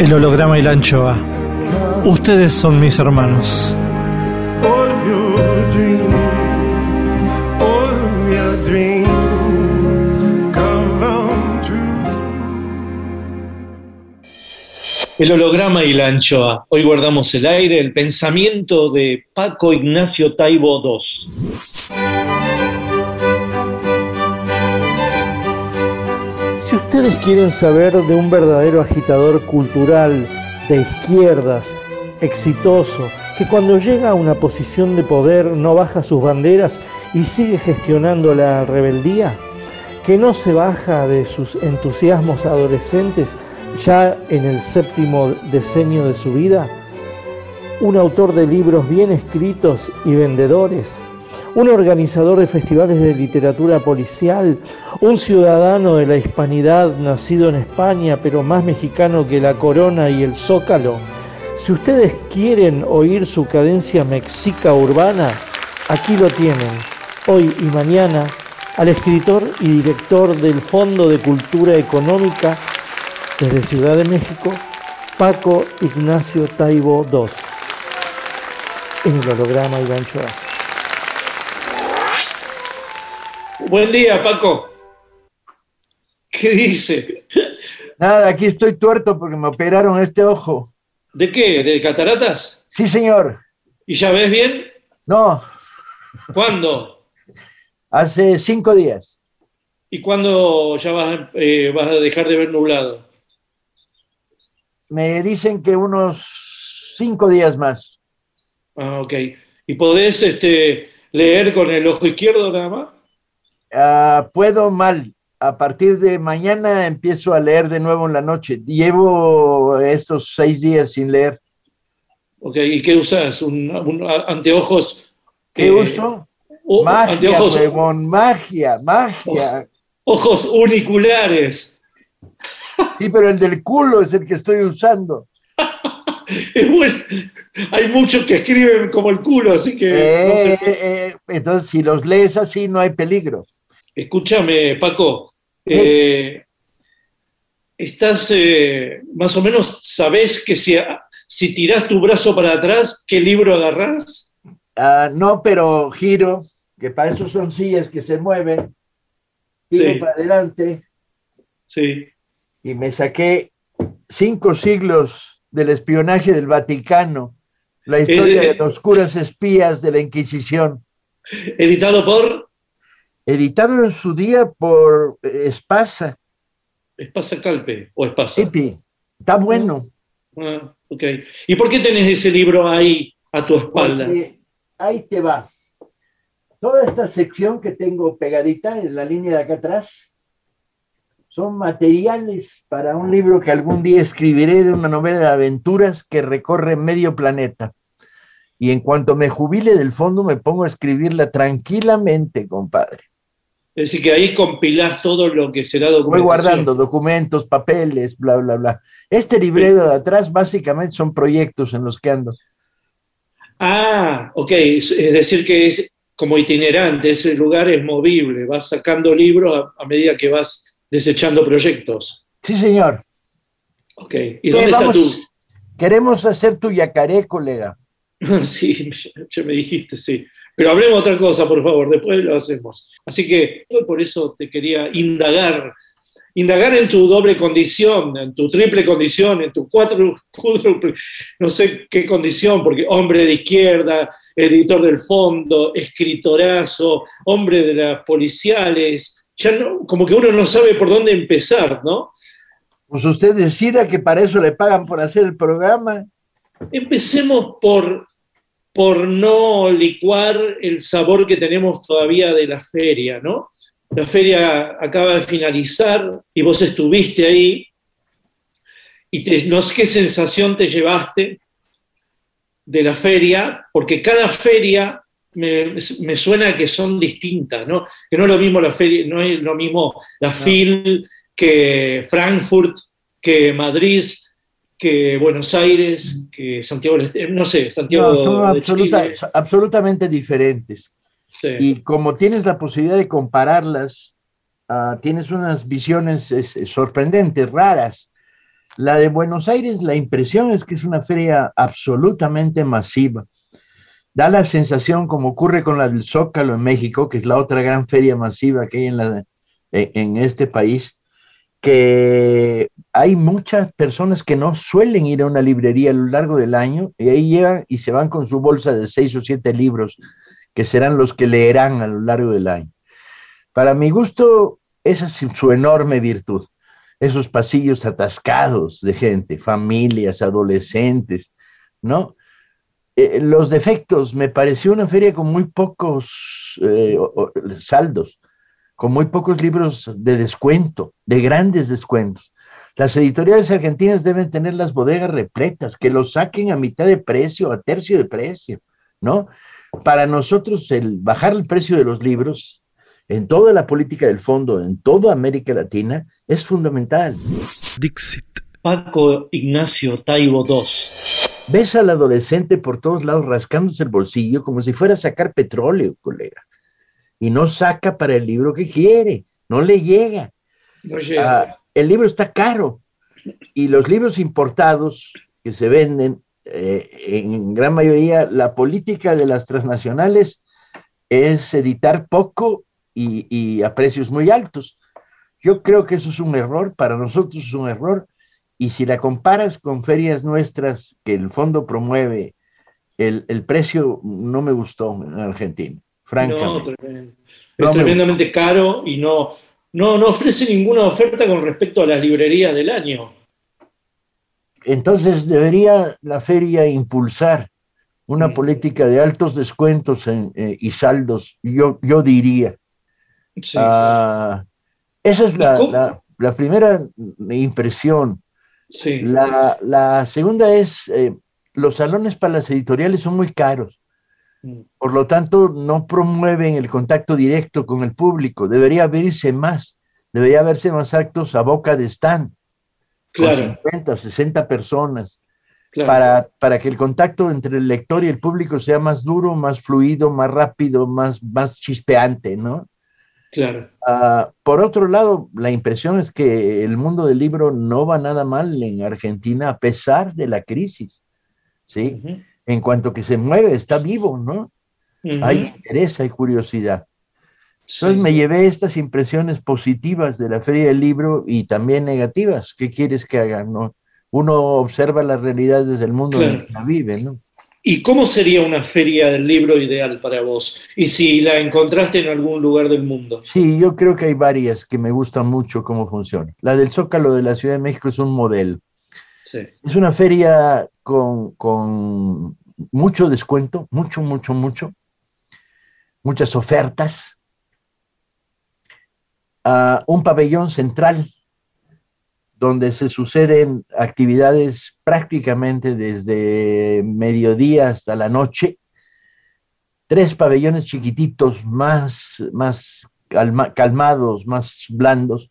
El holograma y la anchoa. Ustedes son mis hermanos. El holograma y la anchoa. Hoy guardamos el aire, el pensamiento de Paco Ignacio Taibo II. Ustedes quieren saber de un verdadero agitador cultural de izquierdas, exitoso, que cuando llega a una posición de poder no baja sus banderas y sigue gestionando la rebeldía, que no se baja de sus entusiasmos adolescentes ya en el séptimo decenio de su vida, un autor de libros bien escritos y vendedores, un organizador de festivales de literatura policial, un ciudadano de la hispanidad nacido en España, pero más mexicano que la corona y el zócalo. Si ustedes quieren oír su cadencia mexica urbana, aquí lo tienen, hoy y mañana, al escritor y director del Fondo de Cultura Económica desde Ciudad de México, Paco Ignacio Taibo II, en el holograma y la Buen día, Paco. ¿Qué dice? Nada, aquí estoy tuerto porque me operaron este ojo. ¿De qué? ¿De cataratas? Sí, señor. ¿Y ya ves bien? No, ¿Cuándo? hace cinco días. ¿Y cuándo ya vas, a- eh, vas a dejar de ver nublado? Me dicen que unos cinco días más. Ah, ok. ¿Y podés este, leer con el ojo izquierdo nada más? Ah, puedo mal. A partir de mañana empiezo a leer de nuevo en la noche. Llevo estos seis días sin leer. Ok, ¿y qué usas? ¿Un, anteojos? ¿Qué eh, uso? o- Magia, anteojos, huevón, magia, magia. ojos uniculares. Sí, pero el del culo es el que estoy usando. Es bueno. Hay muchos que escriben como el culo, así que no sé. eh, eh, entonces, si los lees así, no hay peligro. Escúchame, Paco. eh, estás eh, más o menos, sabés que si, si tirás tu brazo para atrás, ¿qué libro agarrás? Ah, no, pero giro, que para eso son sillas que se mueven, giro Sí. para adelante Sí. y me saqué cinco siglos del espionaje del Vaticano, la historia Eh, de los curas espías de la Inquisición, Editado por editado en su día por eh, Espasa, Espasa Calpe o Espasa. Tipi. Está bueno. Ah, ok. ¿Y por qué tenés ese libro ahí a tu espalda? Porque ahí te va. Toda esta sección que tengo pegadita en la línea de acá atrás son materiales para un libro que algún día escribiré de una novela de aventuras que recorre medio planeta. Y en cuanto me jubile del fondo me pongo a escribirla tranquilamente, compadre. Es decir, que ahí compilás todo lo que será Voy documentación. guardando documentos, papeles, bla, bla, bla. Este librero de atrás básicamente son proyectos en los que ando. Ah, ok. Es decir, que es como itinerante, ese lugar es movible, vas sacando libros a, a medida que vas desechando proyectos. Sí, señor. Ok. ¿Y Sí, dónde vamos. está Queremos hacer tu yacaré, colega. tú? sí, ya me dijiste, sí. Pero hablemos otra cosa, por favor, después lo hacemos. Así que por eso te quería indagar, indagar en tu doble condición, en tu triple condición, en tu cuatro, cuádruple, no sé qué condición, porque hombre de izquierda, editor del fondo, escritorazo, hombre de las policiales, ya no, como que uno no sabe por dónde empezar, ¿no? Pues usted decida que para eso le pagan por hacer el programa. Empecemos por, por no licuar el sabor que tenemos todavía de la feria, ¿no? La feria acaba de finalizar y vos estuviste ahí. ¿Y te- no sé qué sensación te llevaste de la feria? Porque cada feria me, me suena que son distintas, ¿no? Que no es lo mismo la feria, no es lo mismo la FIL que Frankfurt, que Madrid, que Buenos Aires, que Santiago, no sé, Santiago No, son de absoluta- Chile. absolutamente diferentes. Sí. Y como tienes la posibilidad de compararlas, ah, tienes unas visiones es, es, sorprendentes, raras. La de Buenos Aires, la impresión es que es una feria absolutamente masiva. Da la sensación, como ocurre con la del Zócalo en México, que es la otra gran feria masiva que hay en, la, en este país, que hay muchas personas que no suelen ir a una librería a lo largo del año y ahí llegan y se van con su bolsa de seis o siete libros que serán los que leerán a lo largo del año. Para mi gusto, esa es su enorme virtud. Esos pasillos atascados de gente, familias, adolescentes, ¿no? Eh, los defectos, me pareció una feria con muy pocos eh, saldos, con muy pocos libros de descuento, de grandes descuentos. Las editoriales argentinas deben tener las bodegas repletas, que los saquen a mitad de precio, a tercio de precio, ¿no? Para nosotros el bajar el precio de los libros en toda la política del fondo, en toda América Latina, es fundamental. Dixit. Paco Ignacio Taibo II. Ves al adolescente por todos lados rascándose el bolsillo como si fuera a sacar petróleo, colega. Y no saca para el libro que quiere, no le llega. No llega. Ah, el libro está caro y los libros importados que se venden, eh, en gran mayoría, la política de las transnacionales es editar poco y, y, a precios muy altos. Yo creo que eso es un error, para nosotros es un error, y si la comparas con ferias nuestras que el fondo promueve, el, el precio no me gustó en Argentina, francamente. No. Es no tremendamente caro y no, no, no ofrece ninguna oferta con respecto a las librerías del año. Entonces debería la feria impulsar una sí. política de altos descuentos en, eh, y saldos, yo, yo diría. Sí. Uh, esa es la, la, la, primera impresión. Sí. La, la, segunda es, eh, los salones para las editoriales son muy caros. Mm. Por lo tanto, no promueven el contacto directo con el público. Debería abrirse más. Debería haberse más actos a boca de stand. Claro. Con 50, 60 personas. Claro. Para, para que el contacto entre el lector y el público sea más duro, más fluido, más rápido, más, más chispeante, ¿no? Claro. Uh, por otro lado, la impresión es que el mundo del libro no va nada mal en Argentina a pesar de la crisis, ¿sí? Uh -huh. En cuanto que se mueve, está vivo, ¿no? Hay interés, hay curiosidad. Sí. Entonces me llevé estas impresiones positivas de la Feria del Libro y también negativas. ¿Qué quieres que haga? No? Uno observa la realidad desde el mundo Claro. en el que la vive, ¿no? ¿Y cómo sería una feria del libro ideal para vos? Y si la encontraste en algún lugar del mundo. Sí, yo creo que hay varias que me gustan mucho cómo funciona. La del Zócalo de la Ciudad de México es un modelo. Sí. Es una feria con, con mucho descuento, mucho, mucho, mucho. Muchas ofertas. Ah, un pabellón central donde se suceden actividades prácticamente desde mediodía hasta la noche. Tres pabellones chiquititos, más, más calma- calmados, más blandos,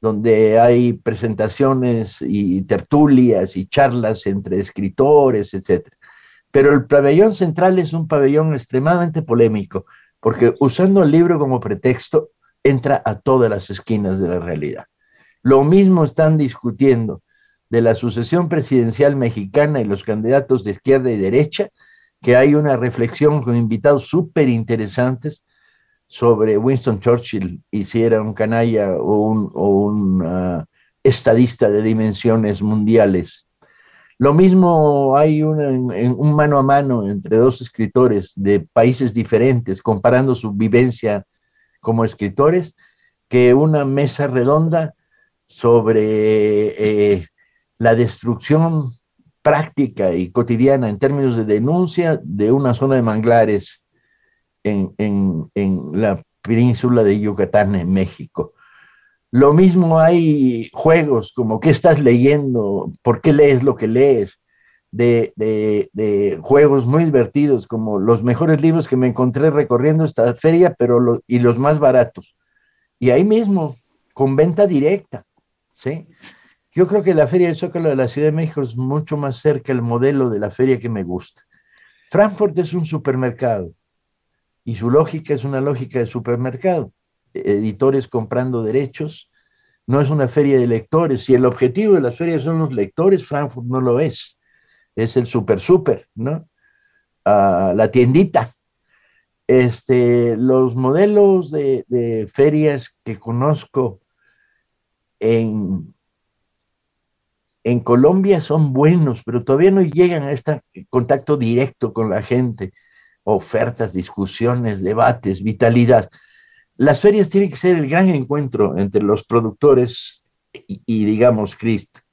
donde hay presentaciones y tertulias y charlas entre escritores, etc. Pero el pabellón central es un pabellón extremadamente polémico, porque usando el libro como pretexto, entra a todas las esquinas de la realidad. Lo mismo están discutiendo de la sucesión presidencial mexicana y los candidatos de izquierda y derecha, que hay una reflexión con invitados súper interesantes sobre Winston Churchill y si era un canalla o un, ah, estadista de dimensiones mundiales. Lo mismo hay en- un mano a mano entre dos escritores de países diferentes comparando su vivencia como escritores que una mesa redonda sobre eh, la destrucción práctica y cotidiana en términos de denuncia de una zona de manglares en- en la península de Yucatán, en México. Lo mismo hay juegos como qué estás leyendo, por qué lees lo que lees, de, de- juegos muy divertidos como los mejores libros que me encontré recorriendo esta feria, pero y los más baratos. Y ahí mismo, con venta directa, ¿sí? Yo creo que la Feria del Zócalo de la Ciudad de México es mucho más cerca el modelo de la feria que me gusta. Frankfurt es un supermercado y su lógica es una lógica de supermercado. Editores comprando derechos, no es una feria de lectores. Si el objetivo de las ferias son los lectores, Frankfurt no lo es. Es el super super, ¿no? Ah, la tiendita. Este, los modelos de, ferias que conozco en, en Colombia son buenos, pero todavía no llegan a este contacto directo con la gente. Ofertas, discusiones, debates, vitalidad. Las ferias tienen que ser el gran encuentro entre los productores y, digamos,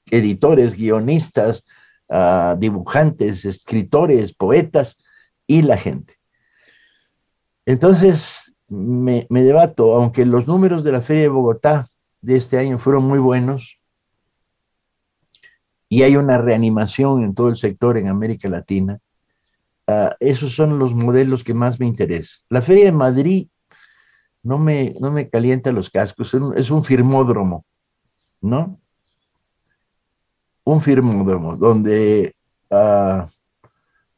editores, guionistas, uh, dibujantes, escritores, poetas y la gente. Entonces, me, debato, aunque los números de la Feria de Bogotá de este año fueron muy buenos y hay una reanimación en todo el sector en América Latina, uh, esos son los modelos que más me interesan. La Feria de Madrid no me, no me calienta los cascos, es un, firmódromo, ¿no? Un firmódromo donde uh,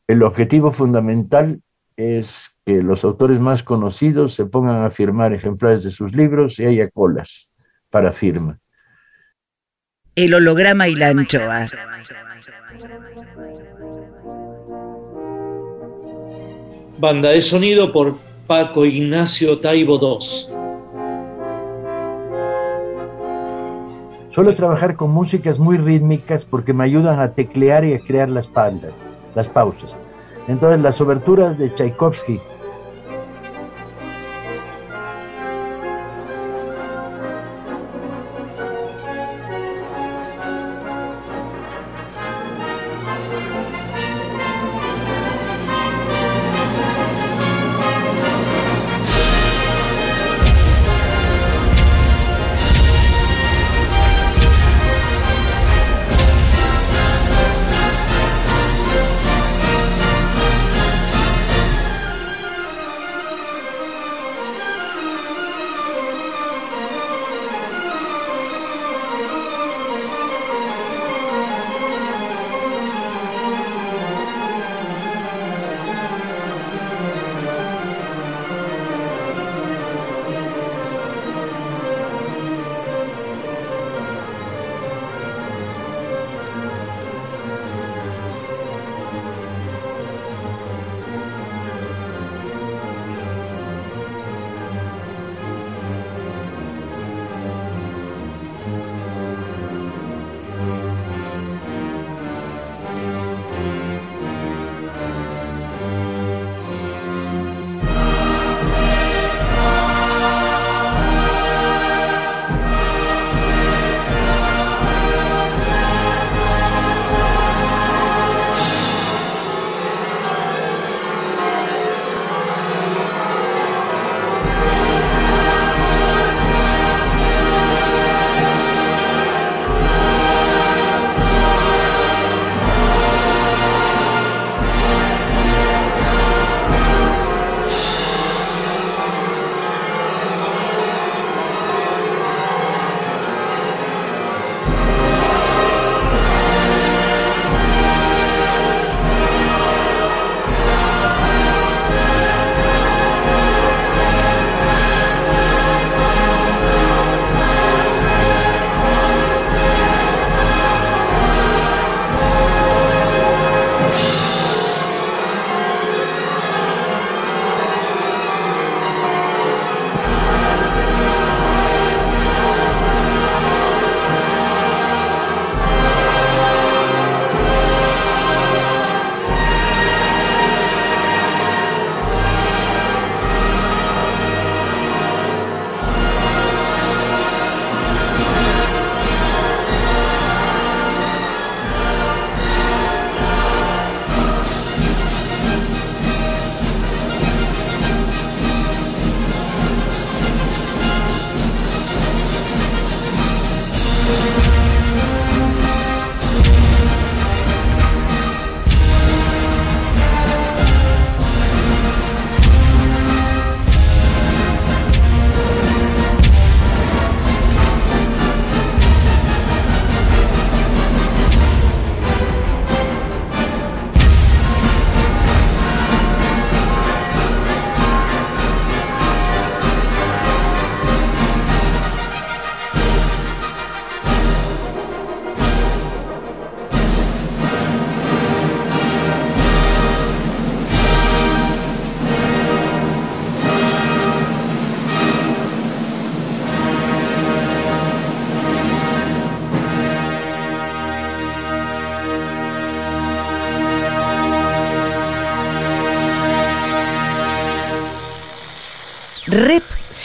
el objetivo fundamental es que los autores más conocidos se pongan a firmar ejemplares de sus libros y haya colas para firma. El holograma y la anchoa. Banda de sonido por Paco Ignacio Taibo II. Suelo trabajar con músicas muy rítmicas porque me ayudan a teclear y a crear las las pausas. Entonces las oberturas de Tchaikovsky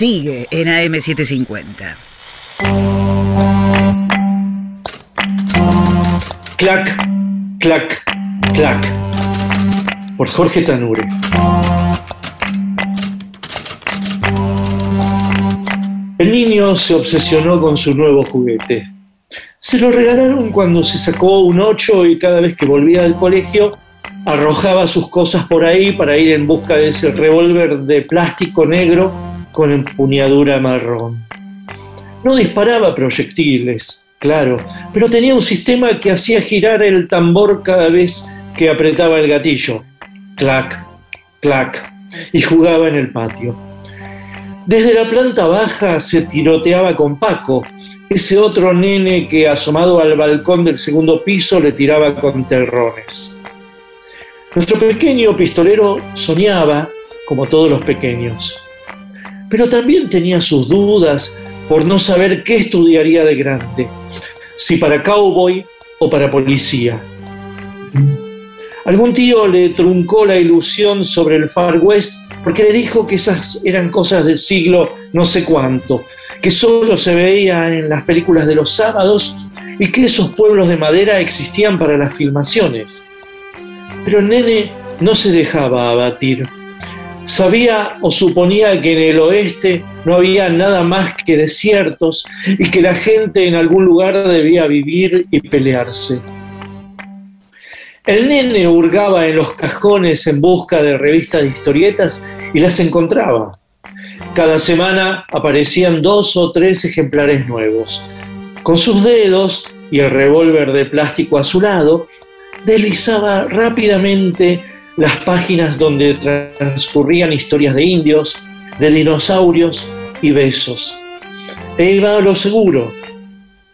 sigue en AM750. Clac, clac, clac. Por Jorge Tanure. El niño se obsesionó con su nuevo juguete. Se lo regalaron cuando se sacó un 8 y cada vez que volvía del colegio arrojaba sus cosas por ahí para ir en busca de ese revólver de plástico negro con empuñadura marrón. No disparaba proyectiles, claro, pero tenía un sistema que hacía girar el tambor cada vez que apretaba el gatillo. Clac, clac, y jugaba en el patio. Desde la planta baja se tiroteaba con Paco, ese otro nene que asomado al balcón del segundo piso le tiraba con terrones. Nuestro pequeño pistolero soñaba, como todos los pequeños, pero también tenía sus dudas por no saber qué estudiaría de grande, si para cowboy o para policía. Algún tío le truncó la ilusión sobre el Far West porque le dijo que esas eran cosas del siglo no sé cuánto, que solo se veía en las películas de los sábados y que esos pueblos de madera existían para las filmaciones. Pero el nene no se dejaba abatir. Sabía o suponía que en el oeste no había nada más que desiertos y que la gente en algún lugar debía vivir y pelearse. El nene hurgaba en los cajones en busca de revistas de historietas y las encontraba. Cada semana aparecían dos o tres ejemplares nuevos. Con sus dedos y el revólver de plástico a su lado, deslizaba rápidamente las páginas donde transcurrían historias de indios, de dinosaurios y besos. E iba a lo seguro,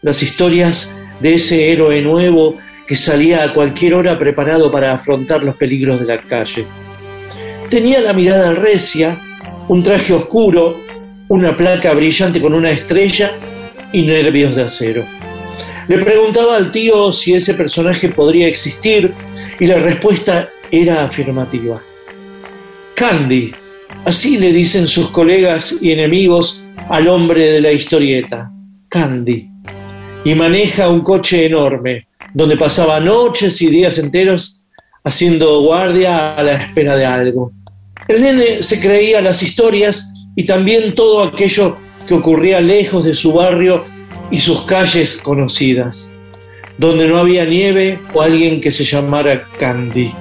las historias de ese héroe nuevo que salía a cualquier hora preparado para afrontar los peligros de la calle. Tenía la mirada recia, un traje oscuro, una placa brillante con una estrella y nervios de acero. Le preguntaba al tío si ese personaje podría existir y la respuesta era afirmativa. Candy, así le dicen sus colegas y enemigos al hombre de la historieta, Candy. Y maneja un coche enorme, donde pasaba noches y días enteros haciendo guardia a la espera de algo. El nene se creía las historias y también todo aquello que ocurría lejos de su barrio y sus calles conocidas, donde no había nieve o alguien que se llamara Candy.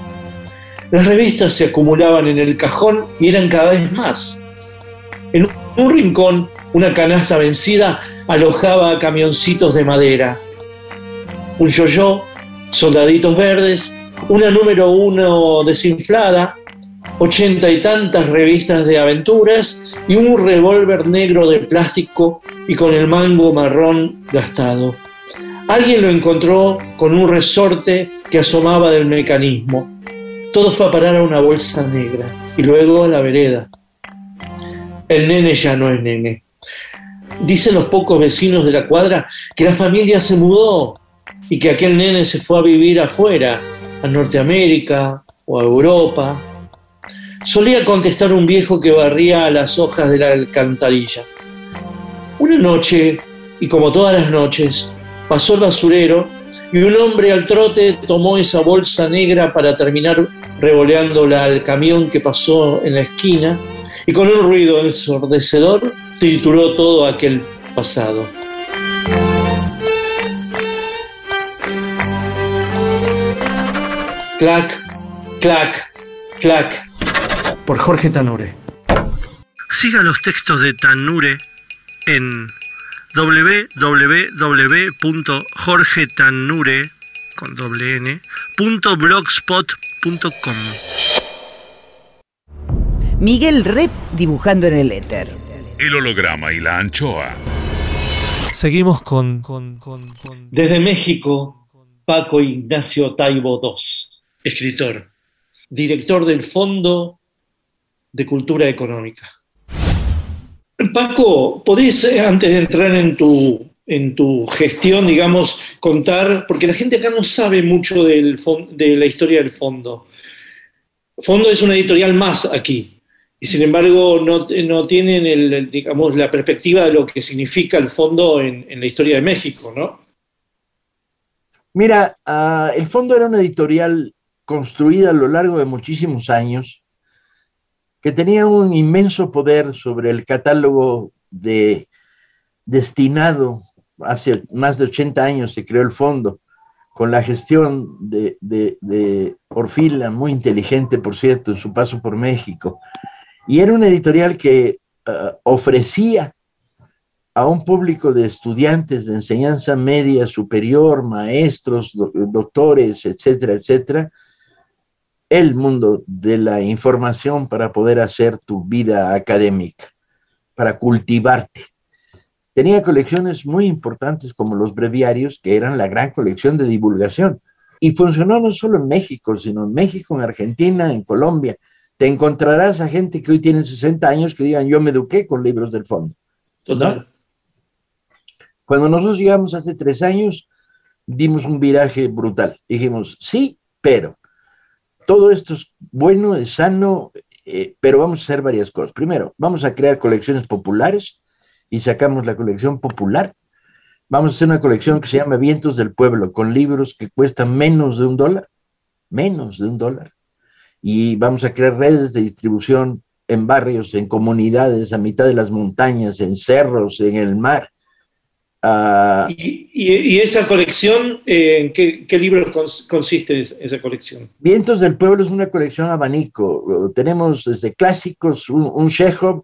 Las revistas se acumulaban en el cajón y eran cada vez más. En un rincón, una canasta vencida alojaba camioncitos de madera. Un yo-yo, soldaditos verdes, una número uno desinflada, ochenta y tantas revistas de aventuras y un revólver negro de plástico y con el mango marrón gastado. Alguien lo encontró con un resorte que asomaba del mecanismo. Todo fue a parar a una bolsa negra y luego a la vereda. El nene ya no es nene. Dicen los pocos vecinos de la cuadra que la familia se mudó y que aquel nene se fue a vivir afuera, a Norteamérica o a Europa. Solía contestar un viejo que barría las hojas de la alcantarilla. Una noche, y como todas las noches, pasó el basurero y un hombre al trote tomó esa bolsa negra para terminar revoleándola al camión que pasó en la esquina y con un ruido ensordecedor trituró todo aquel pasado. Clac, clac, clac. Por Jorge Tanure. Siga los textos de Tanure en www.jorgetanure con doble n, Miguel Rep dibujando en el éter. El holograma y la anchoa. Seguimos con, Desde México, Paco Ignacio Taibo II, escritor, director del Fondo de Cultura Económica. Paco, ¿podés, eh, antes de entrar en tu, en tu gestión, digamos, contar, porque la gente acá no sabe mucho de la historia del fondo. Fondo es una editorial más aquí, y sin embargo no, no tienen el, digamos, la perspectiva de lo que significa el fondo en, en la historia de México, ¿no? Mira, uh, el fondo era una editorial construida a lo largo de muchísimos años, que tenía un inmenso poder sobre el catálogo de destinado, hace más de 80 años se creó el fondo, con la gestión de, de, Orfila, muy inteligente, por cierto, en su paso por México. Y era una editorial que uh, ofrecía a un público de estudiantes de enseñanza media superior, maestros, do, doctores, etcétera, etcétera, el mundo de la información para poder hacer tu vida académica, para cultivarte. Tenía colecciones muy importantes como los breviarios, que eran la gran colección de divulgación. Y funcionó no solo en México, sino en México, en Argentina, en Colombia. Te encontrarás a gente que hoy tiene 60 años que digan, yo me eduqué con libros del fondo. Total. ¿No? Cuando nosotros llegamos hace tres años, dimos un viraje brutal. Dijimos, sí, pero todo esto es bueno, es sano, eh, pero vamos a hacer varias cosas. Primero, vamos a crear colecciones populares y sacamos la colección popular. Vamos a hacer una colección que se llama Vientos del Pueblo, con libros que cuestan menos de un dólar, menos de un dólar. Y vamos a crear redes de distribución en barrios, en comunidades, a mitad de las montañas, en cerros, en el mar. Uh, ¿Y, y, y, esa colección, eh, ¿en qué, qué, libros cons consiste esa colección? Vientos del Pueblo es una colección abanico. Tenemos desde clásicos, un, un Chekhov,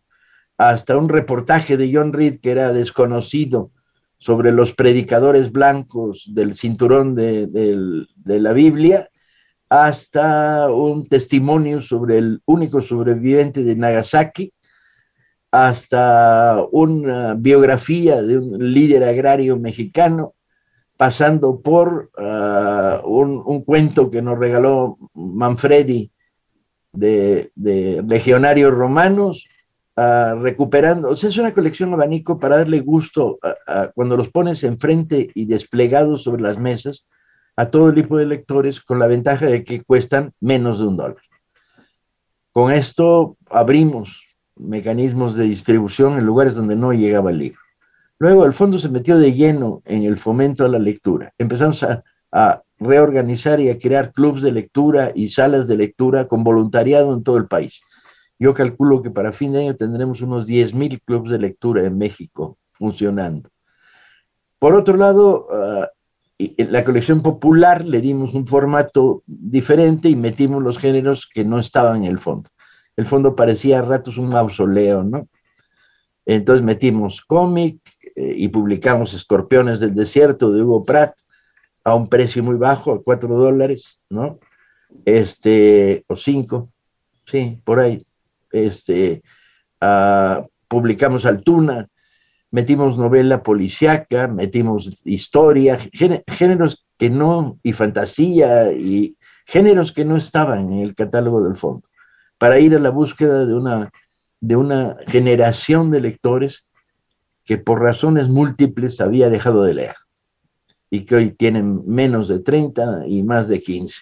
hasta un reportaje de John Reed que era desconocido sobre los predicadores blancos del cinturón de, de, de la Biblia, hasta un testimonio sobre el único sobreviviente de Nagasaki, hasta una biografía de un líder agrario mexicano, pasando por uh, un, cuento que nos regaló Manfredi de, legionarios romanos, uh, recuperando, o sea, es una colección abanico para darle gusto cuando los pones enfrente y desplegados sobre las mesas a todo tipo de lectores con la ventaja de que cuestan menos de un dólar. Con esto abrimos mecanismos de distribución en lugares donde no llegaba el libro. Luego el fondo se metió de lleno en el fomento a la lectura. Empezamos a, reorganizar y a crear clubes de lectura y salas de lectura con voluntariado en todo el país. Yo calculo que para fin de año tendremos unos 10 mil clubes de lectura en México funcionando. Por otro lado, uh, en la colección popular le dimos un formato diferente y metimos los géneros que no estaban en el fondo. El fondo parecía a ratos un mausoleo, ¿no? Entonces metimos cómic eh, y publicamos Escorpiones del Desierto de Hugo Pratt a un precio muy bajo, a cuatro dólares, ¿no? Este, o cinco, sí, por ahí este, uh, publicamos Altuna, metimos novela policíaca, metimos historia, géneros que no, y fantasía, y géneros que no estaban en el catálogo del fondo, para ir a la búsqueda de una, de una generación de lectores que por razones múltiples había dejado de leer y que hoy tienen menos de 30 y más de 15.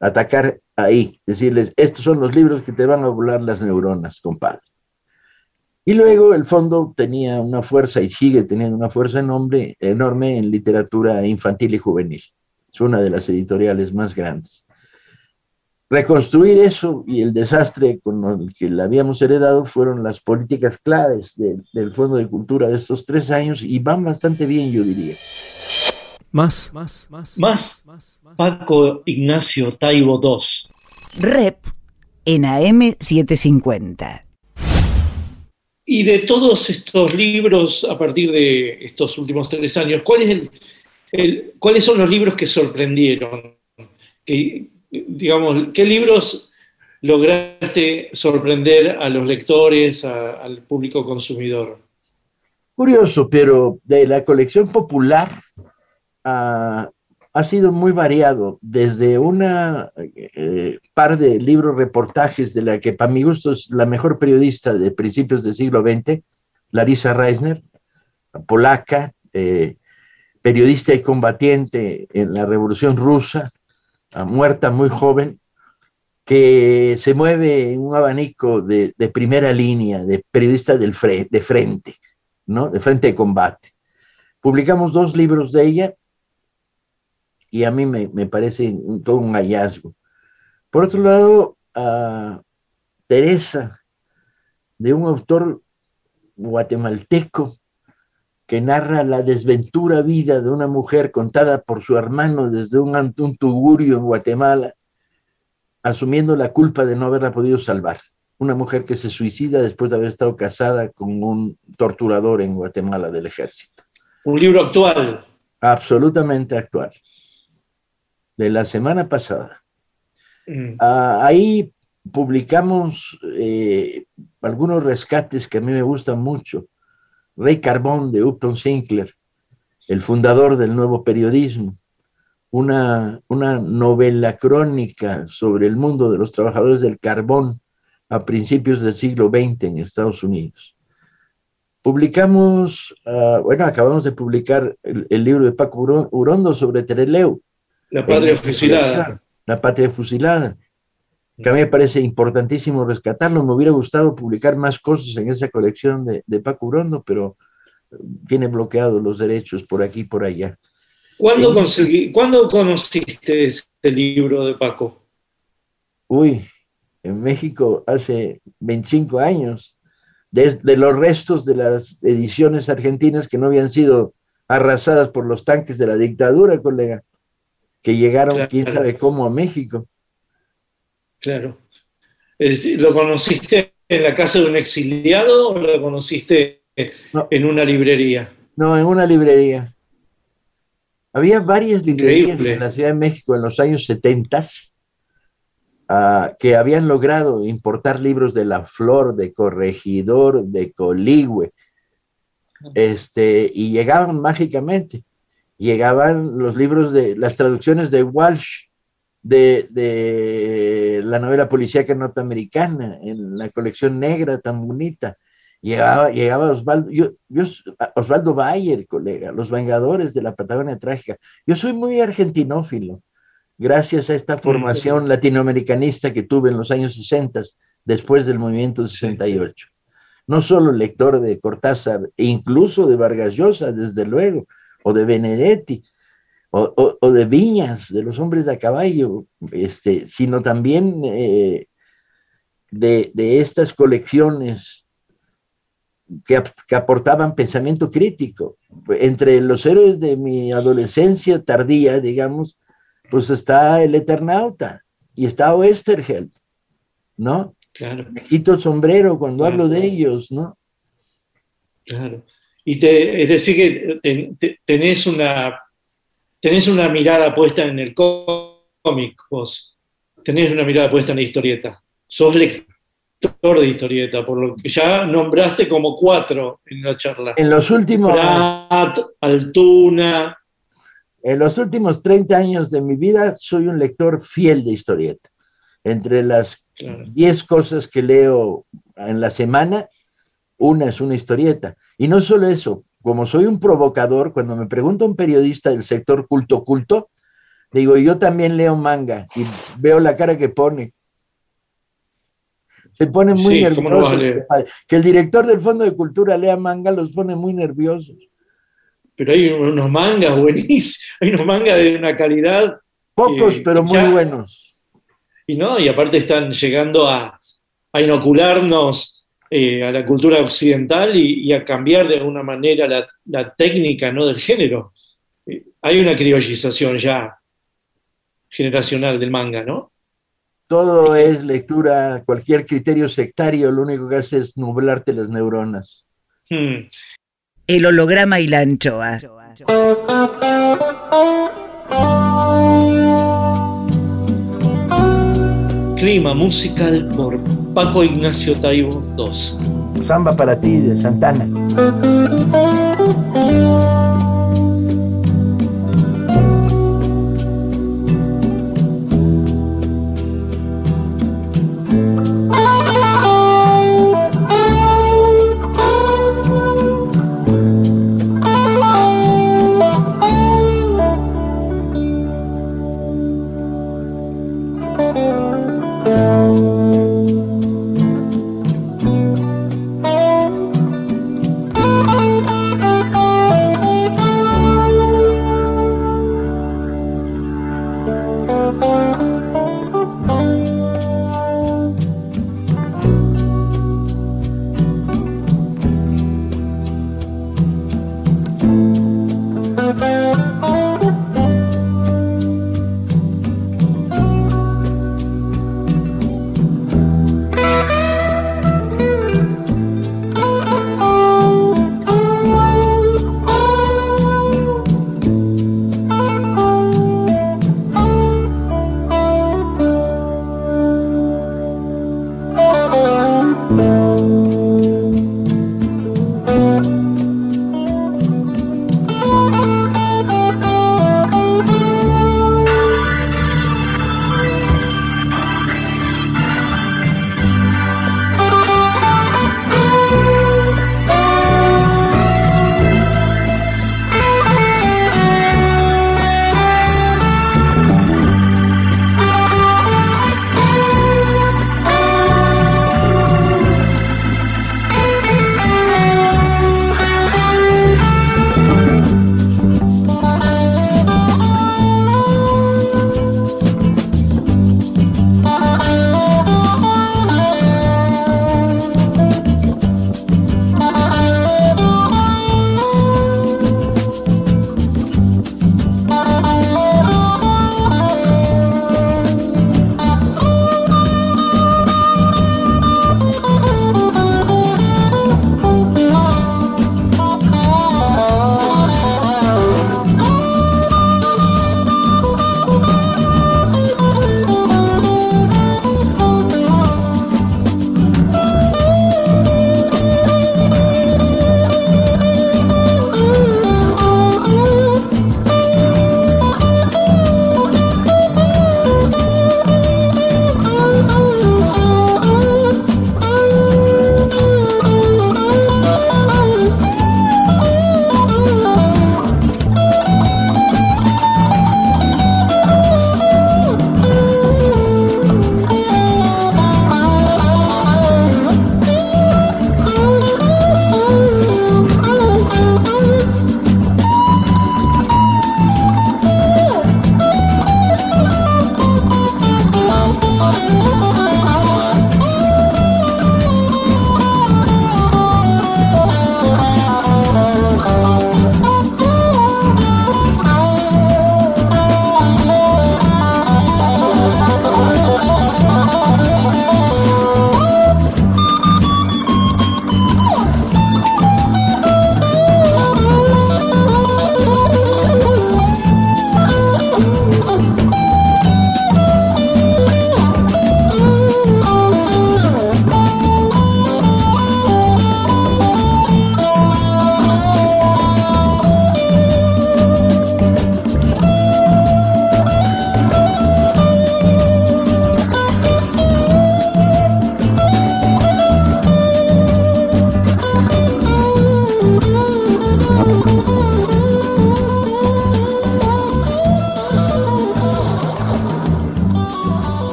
Atacar ahí, decirles, estos son los libros que te van a volar las neuronas, compadre. Y luego el fondo tenía una fuerza y sigue teniendo una fuerza enorme, enorme en literatura infantil y juvenil. Es una de las editoriales más grandes. Reconstruir eso y el desastre con el que la habíamos heredado fueron las políticas claves de, del Fondo de Cultura de estos tres años y van bastante bien, yo diría. Más, más, más, más, más, Paco Ignacio Taibo II. Rep en AM750. Y de todos estos libros, a partir de estos últimos tres años, ¿cuál es el, el, ¿cuáles son los libros que sorprendieron? Que, digamos, ¿Qué libros lograste sorprender a los lectores, al público consumidor? Curioso, pero de la colección popular uh, ha sido muy variado, desde una eh, par de libros reportajes de la que para mi gusto es la mejor periodista de principios del siglo XX, Larissa Reisner, polaca, eh, periodista y combatiente en la Revolución Rusa, muerta muy joven, que se mueve en un abanico de, primera línea, de periodista del fre- de frente, ¿no? De frente de combate. Publicamos dos libros de ella y a mí me, parece todo un hallazgo. Por otro lado, a Teresa, de un autor guatemalteco que narra la desventura vida de una mujer contada por su hermano desde un, un tugurio en Guatemala, asumiendo la culpa de no haberla podido salvar. Una mujer que se suicida después de haber estado casada con un torturador en Guatemala del ejército. Un libro actual. Absolutamente actual. De la semana pasada. Mm. Ah, ahí publicamos eh, algunos rescates que a mí me gustan mucho. Rey Carbón de Upton Sinclair, el fundador del nuevo periodismo, una, una novela crónica sobre el mundo de los trabajadores del carbón a principios del siglo XX en Estados Unidos. Publicamos, ah, bueno, acabamos de publicar el, el libro de Paco Uro- Urondo sobre Tereleu, La patria fusilada. La patria fusilada. Que a mí me parece importantísimo rescatarlo. Me hubiera gustado publicar más cosas en esa colección de, de Paco Urondo, pero eh, tiene bloqueados los derechos por aquí y por allá. ¿Cuándo, Sí. conseguí- ¿Cuándo conociste ese libro de Paco? Uy, en México hace 25 años, desde los restos de las ediciones argentinas que no habían sido arrasadas por los tanques de la dictadura, colega, que llegaron, Claro. quién sabe cómo, a México. Claro. Es decir, ¿lo conociste en la casa de un exiliado o lo conociste No. en una librería? No, en una librería. Había varias librerías Increíble. en la Ciudad de México en los años 70 que habían logrado importar libros de La Flor, de Corregidor, de Coligüe, este, y llegaban mágicamente. Llegaban los libros de las traducciones de Walsh de, de la novela policíaca norteamericana en la colección negra tan bonita. Llegaba, llegaba Osvaldo, yo, yo, Osvaldo Bayer, colega, Los Vengadores de la Patagonia Trágica. Yo soy muy argentinófilo, gracias a esta formación latinoamericanista que tuve en los años 60, después del movimiento 68. No solo lector de Cortázar, e incluso de Vargas Llosa, desde luego, o de Benedetti, o, o, o de Viñas, de los hombres de a caballo, este, sino también eh, de, de estas colecciones que, que, aportaban pensamiento crítico. Entre los héroes de mi adolescencia tardía, digamos, pues está el Eternauta y está Oesterheld, ¿no? Claro. Me quito el sombrero cuando Claro. hablo de ellos, ¿no? Claro. Y te, es decir, que te- te- tenés, una, tenés una mirada puesta en el cómic, vos. Tenés una mirada puesta en la historieta. Sos lector de historieta, por lo que ya nombraste como cuatro en la charla. En los últimos, Prat, Altuna. en los últimos 30 años de mi vida soy un lector fiel de historieta. Entre las Claro. 10 cosas que leo en la semana, una es una historieta. Y no solo eso, como soy un provocador, cuando me pregunta un periodista del sector culto culto, digo, yo también leo manga y veo la cara que pone. Se pone muy Sí, ¿cómo no vas a nervioso. que el director del Fondo de Cultura lea manga los pone muy nerviosos. Pero hay unos mangas buenísimos, hay unos mangas de una calidad Pocos, Eh, pero muy ya- buenos. Y no, y aparte están llegando a, a inocularnos eh, a la cultura occidental y, y a cambiar de alguna manera la, la técnica ¿no? del género. Eh, hay una criollización ya generacional del manga, ¿no? Todo es lectura, cualquier criterio sectario, lo único que hace es nublarte las neuronas. Hmm. El holograma y la anchoa. Clima musical por Paco Ignacio Taibo II. Samba para ti de Santana.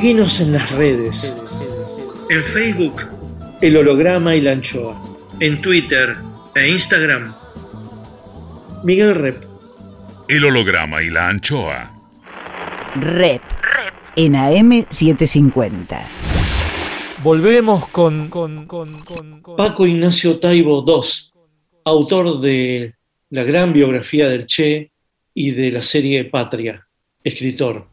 Seguinos en las redes. En Facebook, El holograma y la anchoa. en Twitter e Instagram. Miguel Rep. El holograma y la anchoa. Rep. En AM750. Volvemos con, con, con, con- con- Paco Ignacio Taibo II, autor de la gran biografía del Che y de la serie Patria, escritor.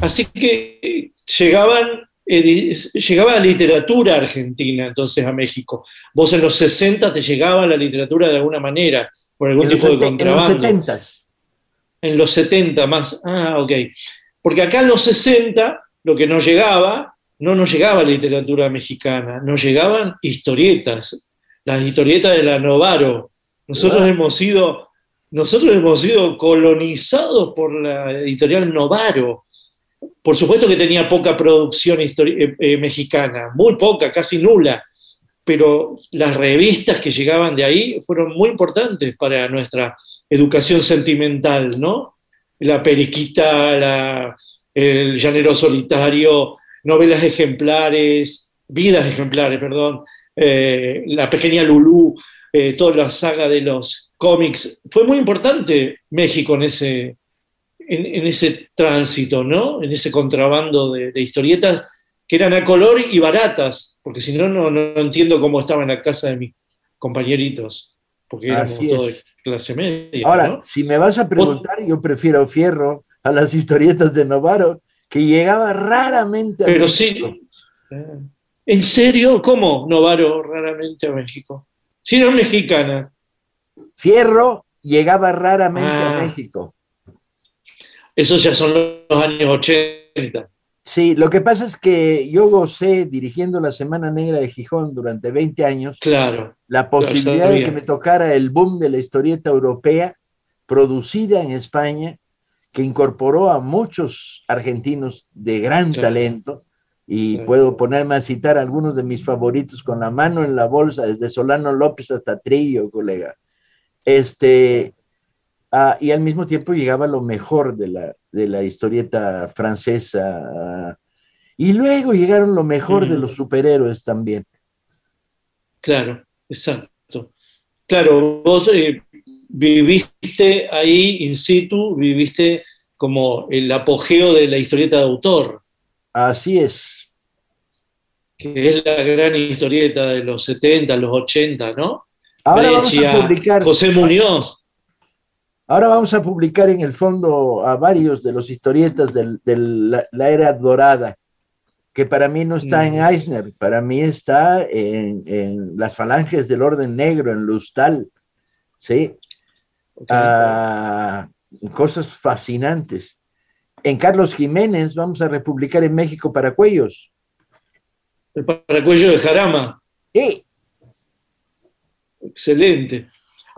Así que eh, llegaban, edi- llegaba la literatura argentina entonces a México. Vos en los 60 te llegaba la literatura de alguna manera, por algún En tipo de sete- en los contrabando. 70 en los 70 más. Ah, ok. Porque acá en los 60 lo que nos llegaba, no nos llegaba literatura mexicana, nos llegaban historietas, las historietas de la Novaro. Nosotros hemos sido, nosotros hemos sido colonizados por la editorial Novaro. Por supuesto que tenía poca producción eh, eh, mexicana, muy poca, casi nula, pero las revistas que llegaban de ahí fueron muy importantes para nuestra educación sentimental, ¿no? La periquita, el llanero solitario, novelas ejemplares, vidas ejemplares, perdón, eh, la pequeña Lulú, toda la saga de los cómics. Fue muy importante México en ese, en, en ese tránsito, ¿no? En ese contrabando de, de historietas que eran a color y baratas, porque si no, no, no entiendo cómo estaba en la casa de mis compañeritos, porque éramos todos de clase media. Ahora, ¿no? si me vas a preguntar, yo prefiero Fierro a las historietas de Novaro, que llegaba raramente a Pero México. sí. eh, ¿En serio? ¿Cómo Novaro raramente a México? Si no mexicanas. Fierro llegaba raramente Ah. a México. Esos ya son los años 80. Sí, lo que pasa es que yo gocé dirigiendo la Semana Negra de Gijón durante 20 años Claro. la posibilidad de que me tocara el boom de la historieta europea producida en España, que incorporó a muchos argentinos de gran Claro. talento, y Claro. puedo ponerme a citar algunos de mis favoritos con la mano en la bolsa, desde Solano López hasta Trillo, colega. Este, ah, y al mismo tiempo llegaba lo mejor de la, de la historieta francesa. ah, y luego llegaron lo mejor de Mm. los superhéroes también. Claro, exacto. Claro, vos eh, viviste ahí in situ, viviste como el apogeo de la historieta de autor, Así es. que es la gran historieta de los 70, los 80, ¿no? Ahora vamos a publicar. José Muñoz. Ahora vamos a publicar en el fondo a varios de los historietas de la, la era dorada, que para mí no está en Mm. Eisner, para mí está en, en las falanges del orden negro, en Lustal, ¿sí? Ah, cosas fascinantes. En Carlos Jiménez vamos a republicar en México Paracuellos. El paracuello de Jarama. Y Excelente.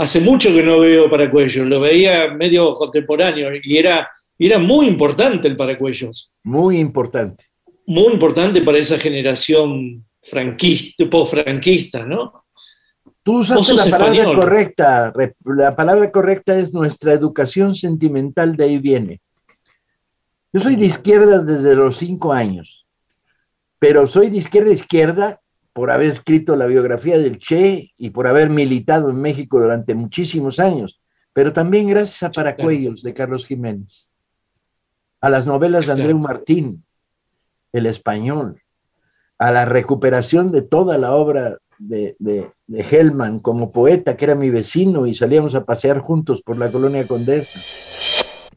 Hace mucho que no veo paracuellos, lo veía medio contemporáneo y era, era muy importante el paracuellos. muy importante. Muy importante para esa generación franquista, post-franquista, ¿no? Tú usaste la palabra español. correcta. re- La palabra correcta es nuestra educación sentimental, de ahí viene. Yo soy de izquierdas desde los cinco años, pero soy de izquierda izquierda por haber escrito la biografía del Che y por haber militado en México durante muchísimos años, pero también gracias a Paracuellos de Carlos Jiménez, a las novelas de Andreu Martín, El Español, a la recuperación de toda la obra de, de, de Hellman como poeta, que era mi vecino, y salíamos a pasear juntos por la colonia Condesa.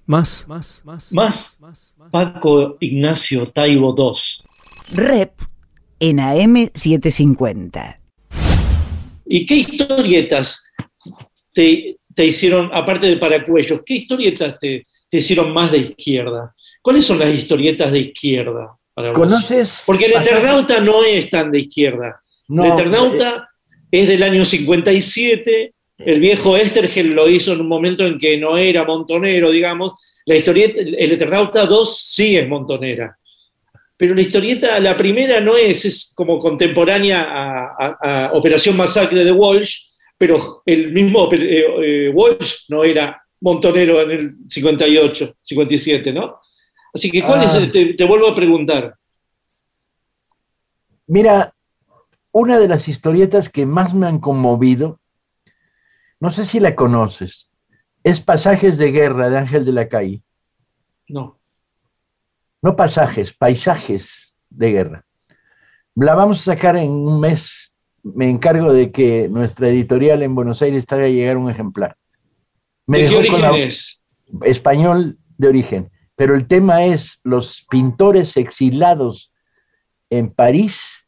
Más, más, más. Más Paco Ignacio Taibo II. Rep en AM750. ¿Y qué historietas te, te hicieron, aparte de Paracuellos, qué historietas te, te hicieron más de izquierda? ¿Cuáles son las historietas de izquierda para vos? ¿Conoces? Porque el Eternauta no es tan de izquierda. No, el Eternauta es del año 57. El viejo Estergel lo hizo en un momento en que no era montonero, digamos. La historieta, el Eternauta 2 sí es montonera. Pero la historieta, la primera no es, es como contemporánea a, a- a Operación Masacre de Walsh, pero el mismo eh, eh, Walsh no era montonero en el 58, 57, ¿no? Así que, ¿cuál Ah. es? Te, te vuelvo a preguntar. Mira, una de las historietas que más me han conmovido, no sé si la conoces, es Pasajes de Guerra de Ángel de la Calle. No. No pasajes, paisajes de guerra. La vamos a sacar en un mes. Me encargo de que nuestra editorial en Buenos Aires haga llegar un ejemplar. Me ¿De qué origen la- es? español de origen, pero el tema es los pintores exilados en París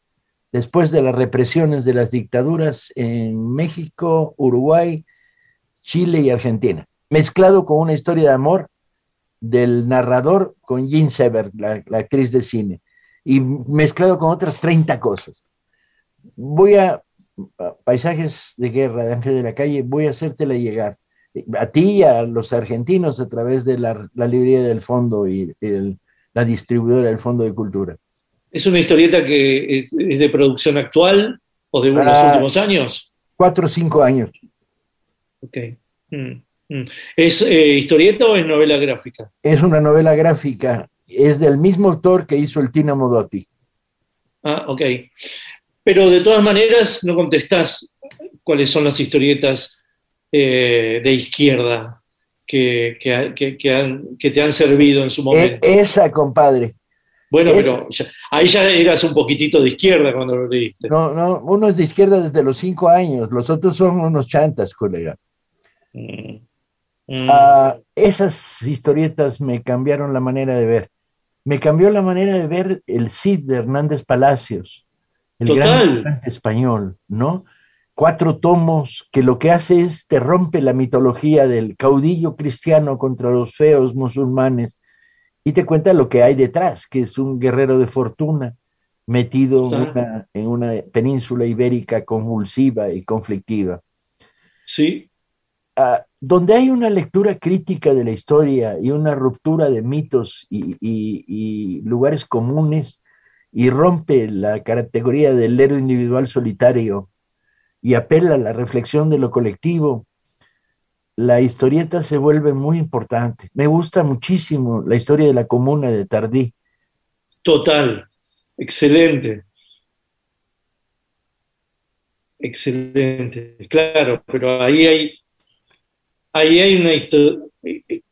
después de las represiones de las dictaduras en México, Uruguay, Chile y Argentina, mezclado con una historia de amor del narrador con Jean Sever, la, la actriz de cine, y mezclado con otras 30 cosas. Voy a, a Paisajes de Guerra de Ángel de la Calle, voy a hacértela llegar a ti y a los argentinos a través de la, la librería del fondo y el- la distribuidora del Fondo de Cultura. ¿Es una historieta que es, es de producción actual o de unos Ah. últimos años? Cuatro o cinco años. Ok. Mm. ¿Es eh, historieta o es novela gráfica? Es una novela gráfica, es del mismo autor que hizo el Tina Modotti. Ah, ok. Pero de todas maneras no contestás cuáles son las historietas eh, de izquierda que, que ha- que- que han- que te han servido en su E- momento. esa, compadre. bueno, pero ya- ahí ya eras un poquitito de izquierda cuando lo leíste. No, no, uno es de izquierda desde los cinco años, los otros son unos chantas, colega. Mm. Mm. Ah, esas historietas me cambiaron la manera de ver. Me cambió la manera de ver el Cid de Hernández Palacios, el Total. gran español, ¿no? Cuatro tomos que lo que hace es te rompe la mitología del caudillo cristiano contra los feos musulmanes y te cuenta lo que hay detrás, que es un guerrero de fortuna metido en Total. una, en una península ibérica convulsiva y conflictiva Sí, ah, donde hay una lectura crítica de la historia y una ruptura de mitos y, lugares comunes y rompe la categoría del héroe individual solitario y apela a la reflexión de lo colectivo, la historieta se vuelve muy importante. Me gusta muchísimo la historia de la comuna de Tardí. total. Excelente. Excelente. Claro, pero ahí hay, ahí hay una historia.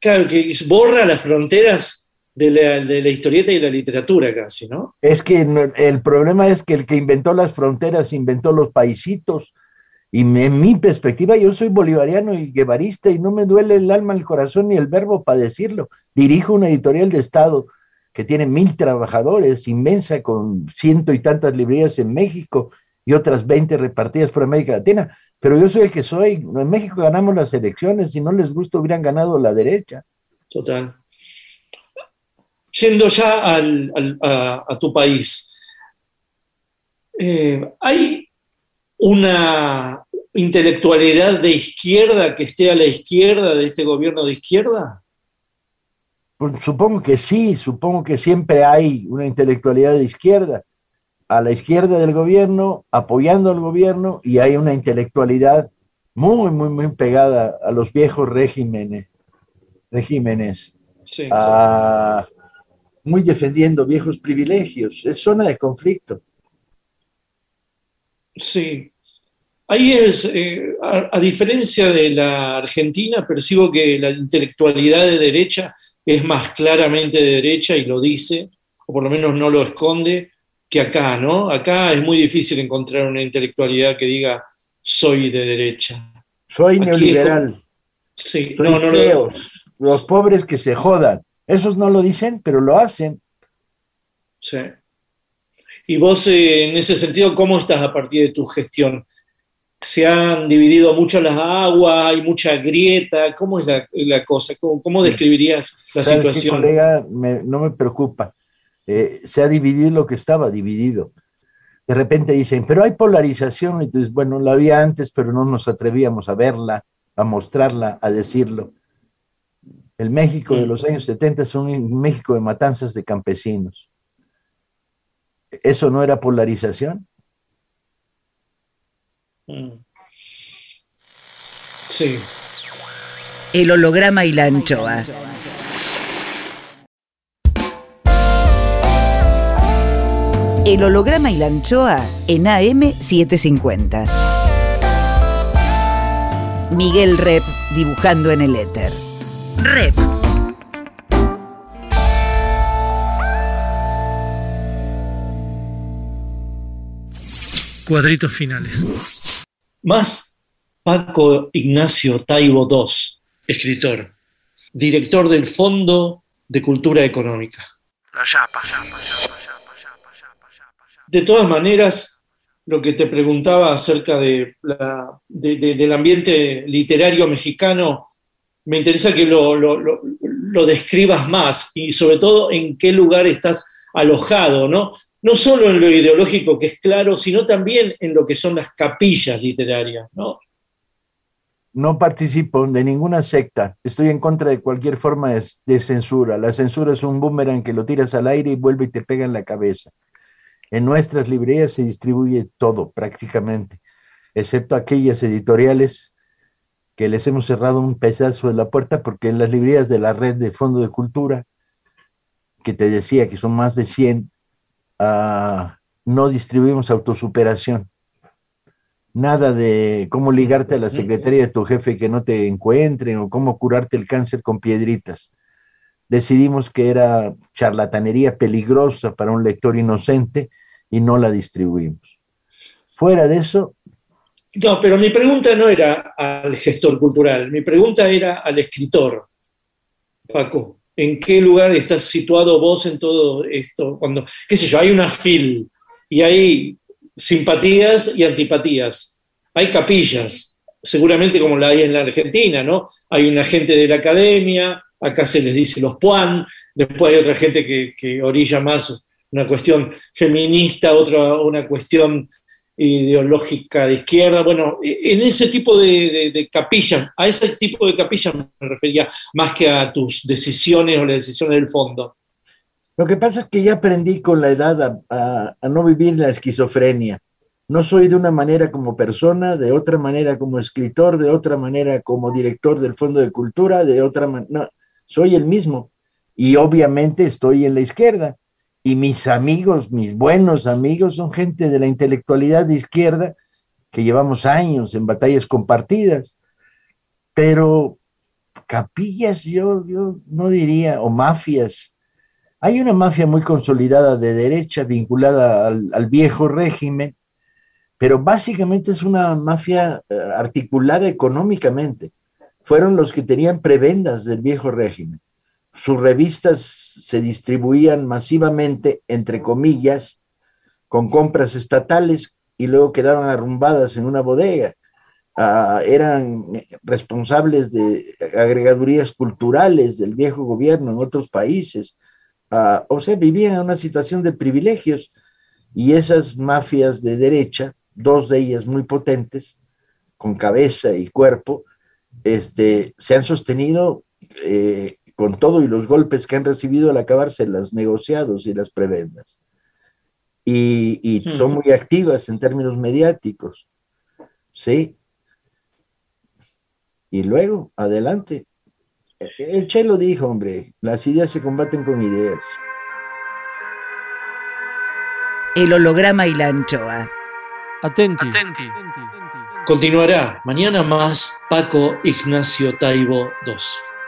Claro, que borra las fronteras de la, de la historieta y la literatura casi, ¿no? Es que el problema es que el que inventó las fronteras inventó los paisitos. Y en mi perspectiva, yo soy bolivariano y guevarista y no me duele el alma, el corazón ni el verbo para decirlo. Dirijo una editorial de Estado que tiene mil trabajadores, inmensa, con ciento y tantas librerías en México y otras 20 repartidas por América Latina. Pero yo soy el que soy. En México ganamos las elecciones. Si no les gusta, hubieran ganado la derecha. Total. Yendo ya al- al- a, a tu país, eh, ¿hay una intelectualidad de izquierda que esté a la izquierda de este gobierno de izquierda? Pues supongo que sí, supongo que siempre hay una intelectualidad de izquierda, a la izquierda del gobierno, apoyando al gobierno, y hay una intelectualidad muy, muy, muy pegada a los viejos regímenes, regímenes Sí. a- muy defendiendo viejos privilegios. Es zona de conflicto. Sí. Ahí es, eh, a, a diferencia de la Argentina, percibo que la intelectualidad de derecha es más claramente de derecha y lo dice, o por lo menos no lo esconde, que acá, ¿no? Acá es muy difícil encontrar una intelectualidad que diga soy de derecha. Soy Aquí neoliberal, Sí, soy no, no, no. feos, los pobres que se jodan. Esos no lo dicen, pero lo hacen. Sí. Y vos, eh, en ese sentido, ¿cómo estás a partir de tu gestión? ¿Se han dividido mucho las aguas? ¿Hay mucha grieta? ¿Cómo es la, la cosa? ¿Cómo, cómo describirías la ¿Sabes qué, situación? colega? Me- no me preocupa. Eh, se ha dividido lo que estaba dividido. De repente dicen, pero hay polarización. Y tú dices, bueno, la había antes, pero no nos atrevíamos a verla, a mostrarla, a decirlo. El México de los años 70 es un México de matanzas de campesinos. ¿Eso no era polarización? Mm. Sí. El holograma y la anchoa. El holograma y la anchoa en AM750. Miguel Rep dibujando en el éter. Rep. Cuadritos finales. Más Paco Ignacio Taibo II, escritor, director del Fondo de Cultura Económica. De todas maneras, lo que te preguntaba acerca del ambiente literario mexicano, me interesa que lo describas más y sobre todo en qué lugar estás alojado, ¿no? No solo en lo ideológico, que es claro, sino también en lo que son las capillas literarias, ¿no? No participo de ninguna secta. Estoy en contra de cualquier forma de, de censura. La censura es un boomerang que lo tiras al aire y vuelve y te pega en la cabeza. En nuestras librerías se distribuye todo prácticamente, excepto aquellas editoriales que les hemos cerrado un pedazo de la puerta porque en las librerías de la red de Fondo de Cultura, que te decía que son más de 100, ah, no distribuimos autosuperación. Nada de cómo ligarte a la secretaría de tu jefe que no te encuentren o cómo curarte el cáncer con piedritas. Decidimos que era charlatanería peligrosa para un lector inocente y no la distribuimos. Fuera de eso, No, pero mi pregunta no era al gestor cultural, mi pregunta era al escritor. Paco, ¿en qué lugar estás situado vos en todo esto? Cuando, qué sé yo, hay una fil y hay simpatías y antipatías. Hay capillas, seguramente como la hay en la Argentina, ¿no? Hay una gente de la academia, acá se les dice los puan, después hay otra gente que, que orilla más una cuestión feminista, otra una cuestión ideológica de izquierda. Bueno, en ese tipo de, de, de capillas, a ese tipo de capillas me refería más que a tus decisiones o las decisiones del fondo. Lo que pasa es que ya aprendí con la edad a, no vivir la esquizofrenia. No soy de una manera como persona, de otra manera como escritor, de otra manera como director del Fondo de Cultura, de otra manera... No, soy el mismo. Y obviamente estoy en la izquierda. Y mis amigos, mis buenos amigos, son gente de la intelectualidad de izquierda que llevamos años en batallas compartidas. Pero capillas, yo, yo no diría, o mafias, hay una mafia muy consolidada de derecha vinculada al, al, viejo régimen, pero básicamente es una mafia eh, articulada económicamente. Fueron los que tenían prebendas del viejo régimen. Sus revistas se distribuían masivamente, entre comillas, con compras estatales y luego quedaban arrumbadas en una bodega. Uh, eran responsables de agregadurías culturales del viejo gobierno en otros países. Uh, o sea, vivían en una situación de privilegios y esas mafias de derecha, dos de ellas muy potentes, con cabeza y cuerpo, este, se han sostenido eh, con todo y los golpes que han recibido al acabarse los negociados y las prebendas. Y, y son muy activas en términos mediáticos. ¿Sí? Y luego, adelante. El Chelo dijo, hombre, las ideas se combaten con ideas. El holograma y la anchoa. Atenti. Atenti. Continuará mañana más Paco Ignacio Taibo II.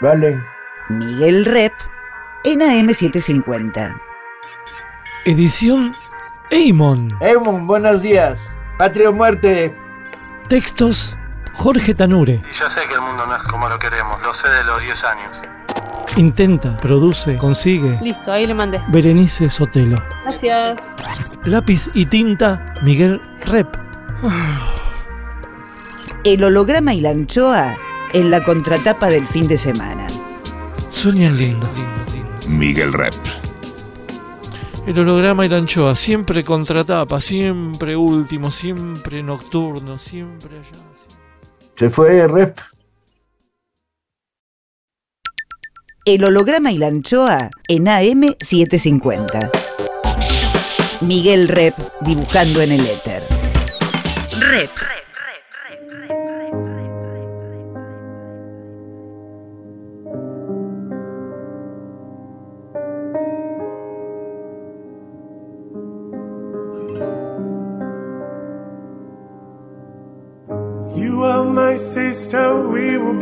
Vale. Miguel Rep en AM750. Edición Eamon. Eamon, buenos días. Patria o muerte. Textos Jorge Tanure. Y ya sé que el mundo no es como lo queremos, lo sé de los 10 años. Intenta, produce, consigue. Listo, ahí le mandé. Berenice Sotelo. Gracias. Lápiz y tinta Miguel Rep. El holograma y la anchoa en la contratapa del fin de semana. Lindo, lindo. Miguel Rep. El holograma y la anchoa, siempre contratapa, siempre último, siempre nocturno, siempre allá. Se fue Rep. El holograma y la anchoa en AM750. Miguel Rep dibujando en el éter. Rep.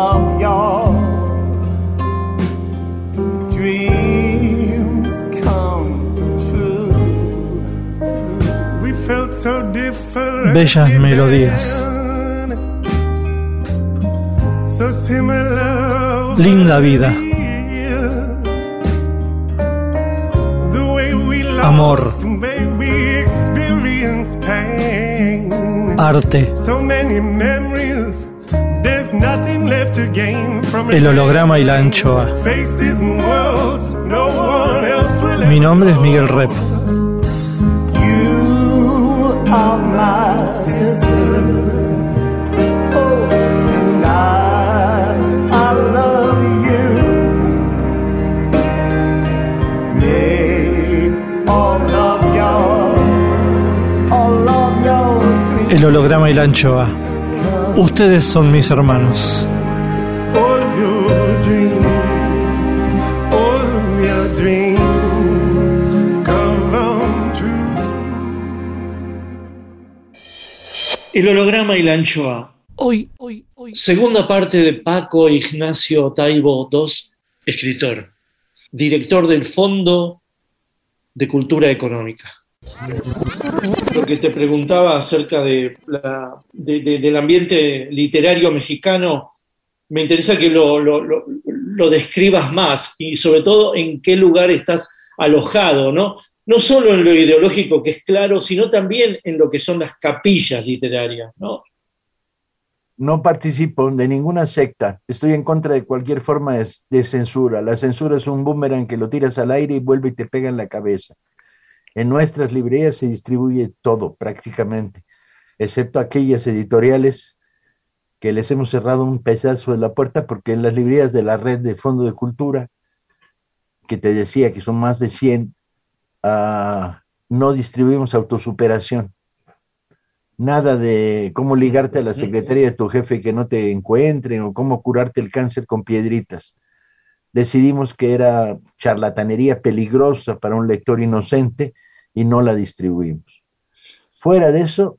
of your dreams come true. We felt so different. Bellas melodías. So similar. Linda vida. Amor. Arte. So many memories. El holograma y la anchoa. Mi nombre es Miguel Rep. El holograma y la anchoa. Ustedes son mis hermanos. El holograma y la anchoa. Hoy, hoy, hoy. Segunda parte de Paco Ignacio Taibo II, escritor, director del Fondo de Cultura Económica. Lo que te preguntaba acerca de del ambiente literario mexicano, me interesa que lo, lo- lo- lo describas más y sobre todo en qué lugar estás alojado, ¿no? No solo en lo ideológico, que es claro, sino también en lo que son las capillas literarias, ¿no? No participo de ninguna secta. Estoy en contra de cualquier forma de, de censura. La censura es un boomerang que lo tiras al aire y vuelve y te pega en la cabeza. En nuestras librerías se distribuye todo prácticamente, excepto aquellas editoriales que les hemos cerrado un pedazo de la puerta porque en las librerías de la red de Fondo de Cultura, que te decía que son más de 100, ah, no distribuimos autosuperación. Nada de cómo ligarte a la secretaría de tu jefe que no te encuentren o cómo curarte el cáncer con piedritas. Decidimos que era charlatanería peligrosa para un lector inocente y no la distribuimos. Fuera de eso,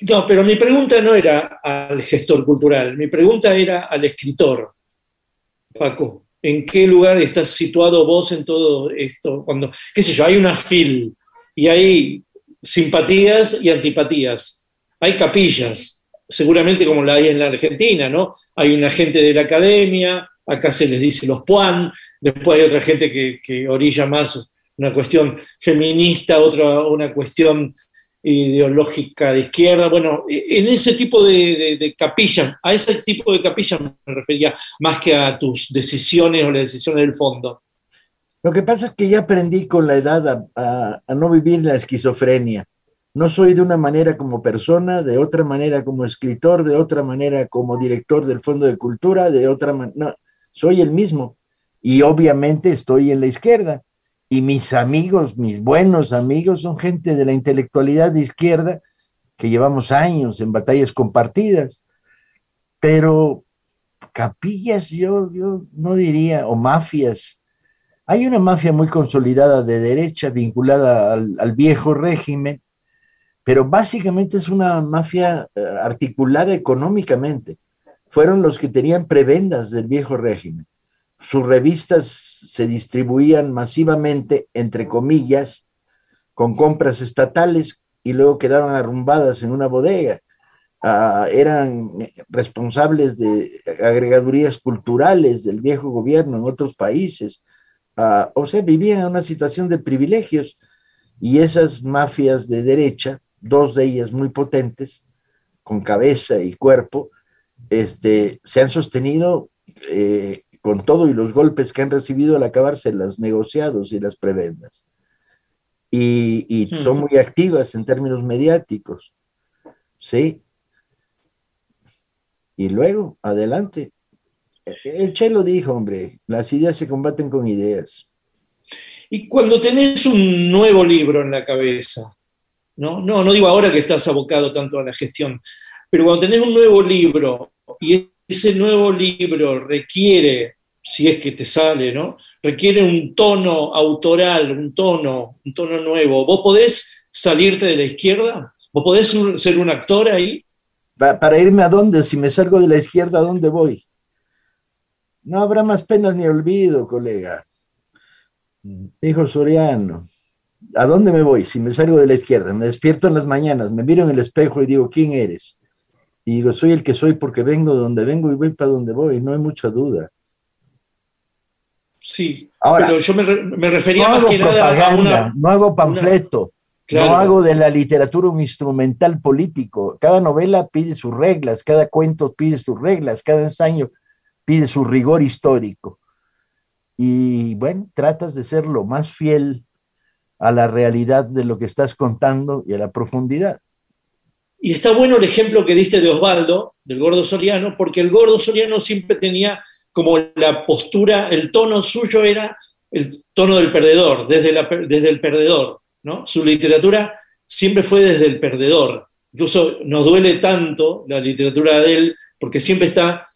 No, pero mi pregunta no era al gestor cultural, mi pregunta era al escritor. Paco, ¿en qué lugar estás situado vos en todo esto? Cuando, qué sé yo, hay una fil y hay simpatías y antipatías, hay capillas, seguramente como la hay en la Argentina, ¿no? Hay una gente de la academia, acá se les dice los puan, después hay otra gente que, orilla más una cuestión feminista, otra una cuestión ideológica de izquierda. Bueno, en ese tipo de, capillas, a ese tipo de capillas me refería más que a tus decisiones o las decisiones del fondo. Lo que pasa es que ya aprendí con la edad a, no vivir la esquizofrenia. No soy de una manera como persona, de otra manera como escritor, de otra manera como director del Fondo de Cultura, de otra manera... soy el mismo. Y obviamente estoy en la izquierda. Y mis amigos, mis buenos amigos, son gente de la intelectualidad de izquierda que llevamos años en batallas compartidas. Pero capillas yo, yo no diría, o mafias. Hay una mafia muy consolidada de derecha vinculada al, al viejo régimen, pero básicamente es una mafia eh, articulada económicamente. Fueron los que tenían prebendas del viejo régimen. Sus revistas se distribuían masivamente, entre comillas, con compras estatales y luego quedaban arrumbadas en una bodega. ah, eran responsables de agregadurías culturales del viejo gobierno en otros países. Ah, o sea, vivían en una situación de privilegios y esas mafias de derecha, dos de ellas muy potentes, con cabeza y cuerpo, este, se han sostenido eh, con todo y los golpes que han recibido al acabarse los negociados y las prebendas. Y, son muy activas en términos mediáticos. ¿Sí? Y luego, adelante. El Chelo dijo, hombre, las ideas se combaten con ideas. Y cuando tenés un nuevo libro en la cabeza, ¿no? No, no digo ahora que estás abocado tanto a la gestión, pero cuando tenés un nuevo libro y ese nuevo libro requiere, si es que te sale, ¿no? Requiere un tono autoral, un tono, un tono nuevo. ¿Vos podés salirte de la izquierda? ¿Vos podés ser un actor ahí? ¿Para irme a dónde? Si me salgo de la izquierda, ¿a dónde voy? No habrá más penas ni olvido, colega. Dijo Soriano. ¿A dónde me voy? Si me salgo de la izquierda, me despierto en las mañanas, me miro en el espejo y digo, ¿quién eres? Y digo, soy el que soy porque vengo de donde vengo y voy para donde voy, no hay mucha duda. Sí, Ahora, pero yo me, refería más que nada a una... No hago panfleto, no hago de la literatura un instrumental político. Cada novela pide sus reglas, cada cuento pide sus reglas, cada ensayo pide su rigor histórico. Y bueno, tratas de ser lo más fiel a la realidad de lo que estás contando y a la profundidad. Y está bueno el ejemplo que diste de Osvaldo, del gordo Soriano, porque el gordo Soriano siempre tenía como la postura, el tono suyo era el tono del perdedor, desde, el perdedor. ¿no? Su literatura siempre fue desde el perdedor. Incluso nos duele tanto la literatura de él porque siempre está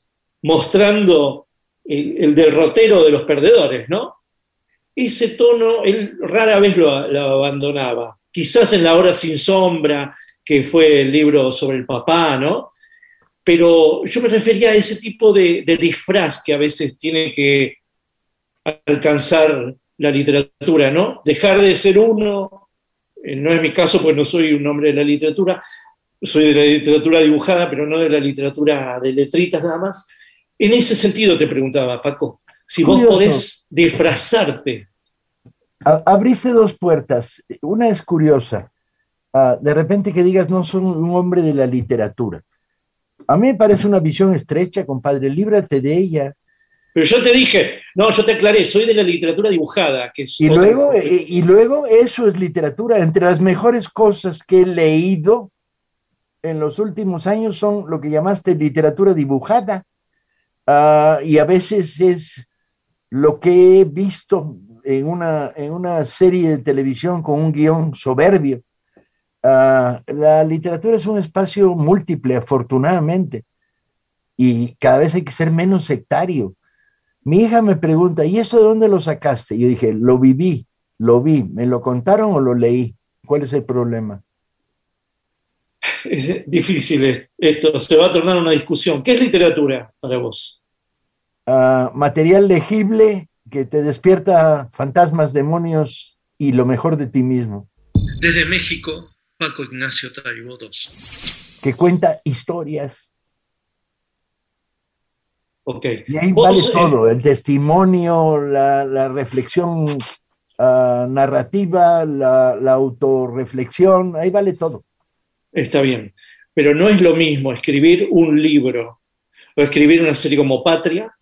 mostrando el, derrotero de los perdedores, ¿no? Ese tono él rara vez lo abandonaba. Quizás en La Hora Sin Sombra, que fue el libro sobre el papá, ¿no? Pero yo me refería a ese tipo de, disfraz que a veces tiene que alcanzar la literatura, ¿no? Dejar de ser uno, eh, no es mi caso, pues no soy un hombre de la literatura, soy de la literatura dibujada, pero no de la literatura de letritas nada más. En ese sentido te preguntaba, Paco, si vos podés disfrazarte. Abriste dos puertas. Una es curiosa. Ah, de repente que digas, no soy un hombre de la literatura. A mí me parece una visión estrecha, compadre, líbrate de ella. Pero yo te dije, no, yo te aclaré, soy de la literatura dibujada. Que y, luego, eh, y luego eso es literatura. Entre las mejores cosas que he leído en los últimos años son lo que llamaste literatura dibujada. Ah, y a veces es lo que he visto en una, en una serie de televisión con un guion soberbio. Ah, la literatura es un espacio múltiple, afortunadamente, y cada vez hay que ser menos sectario. Mi hija me pregunta, ¿y eso de dónde lo sacaste? Yo dije, lo viví, lo vi, ¿me lo contaron o lo leí? ¿Cuál es el problema? Es difícil esto, se va a tornar una discusión. ¿Qué es literatura para vos? Ah, material legible que te despierta fantasmas, demonios y lo mejor de ti mismo. Desde México, Paco Ignacio Taibo II. Que cuenta historias. Ok. Y ahí vale eh, todo, el testimonio, la, reflexión ah, narrativa, la, la autorreflexión, ahí vale todo. Está bien, pero no es lo mismo escribir un libro o escribir una serie como Patria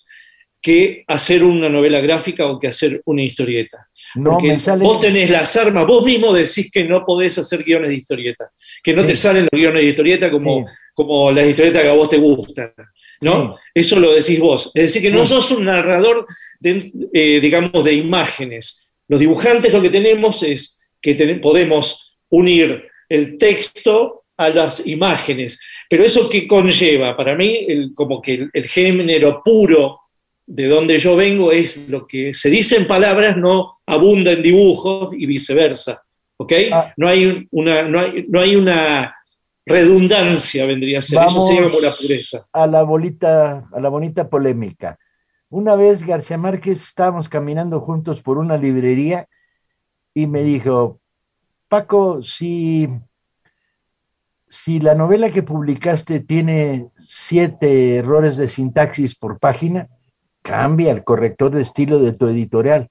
que hacer una novela gráfica o que hacer una historieta. No, Porque vos tenés las armas, vos mismo decís que no podés hacer guiones de historieta, que no te salen los guiones de historieta como, como las historietas que a vos te gustan. ¿no? Eso lo decís vos. Es decir, que no sos un narrador, de, eh, digamos, de imágenes. Los dibujantes lo que tenemos es que podemos unir el texto a las imágenes. Pero eso que conlleva, para mí, como que el género puro de donde yo vengo es lo que se dice en palabras no abunda en dibujos y viceversa. ¿Ok? Ah. no, hay una, no, hay, una redundancia, vendría a ser. Eso se llama la pureza. A la, bolita, a la bonita polémica. Una vez García Márquez estábamos caminando juntos por una librería y me dijo, Paco, si si la novela que publicaste tiene siete errores de sintaxis por página, cambia el corrector de estilo de tu editorial.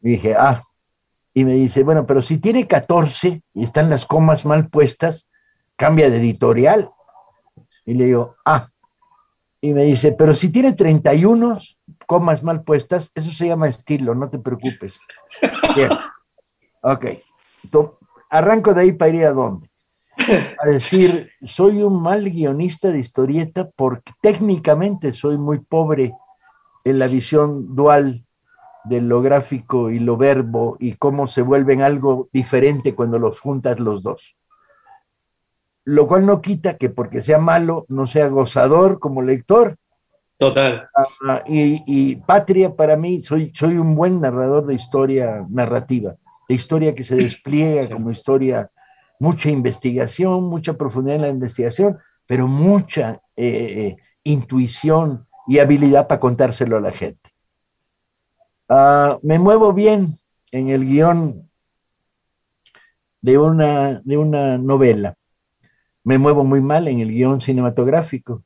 Y dije, ah, y me dice, bueno, pero si tiene 14 y están las comas mal puestas, cambia de editorial. Y le digo, ah, y me dice, pero si tiene 31 comas mal puestas, eso se llama estilo, no te preocupes. Bien. Ok. arranco de ahí para ir a dónde. A decir, soy un mal guionista de historieta porque técnicamente soy muy pobre en la visión dual de lo gráfico y lo verbo y cómo se vuelven algo diferente cuando los juntas los dos. Lo cual no quita que porque sea malo no sea gozador como lector. Total. Ah, y, Patria para mí, soy, soy un buen narrador de historia narrativa, de historia que se despliega como historia, mucha investigación, mucha profundidad en la investigación, pero mucha eh, eh, intuición y habilidad para contárselo a la gente. Ah, me muevo bien en el guion de una, de una novela. Me muevo muy mal en el guion cinematográfico.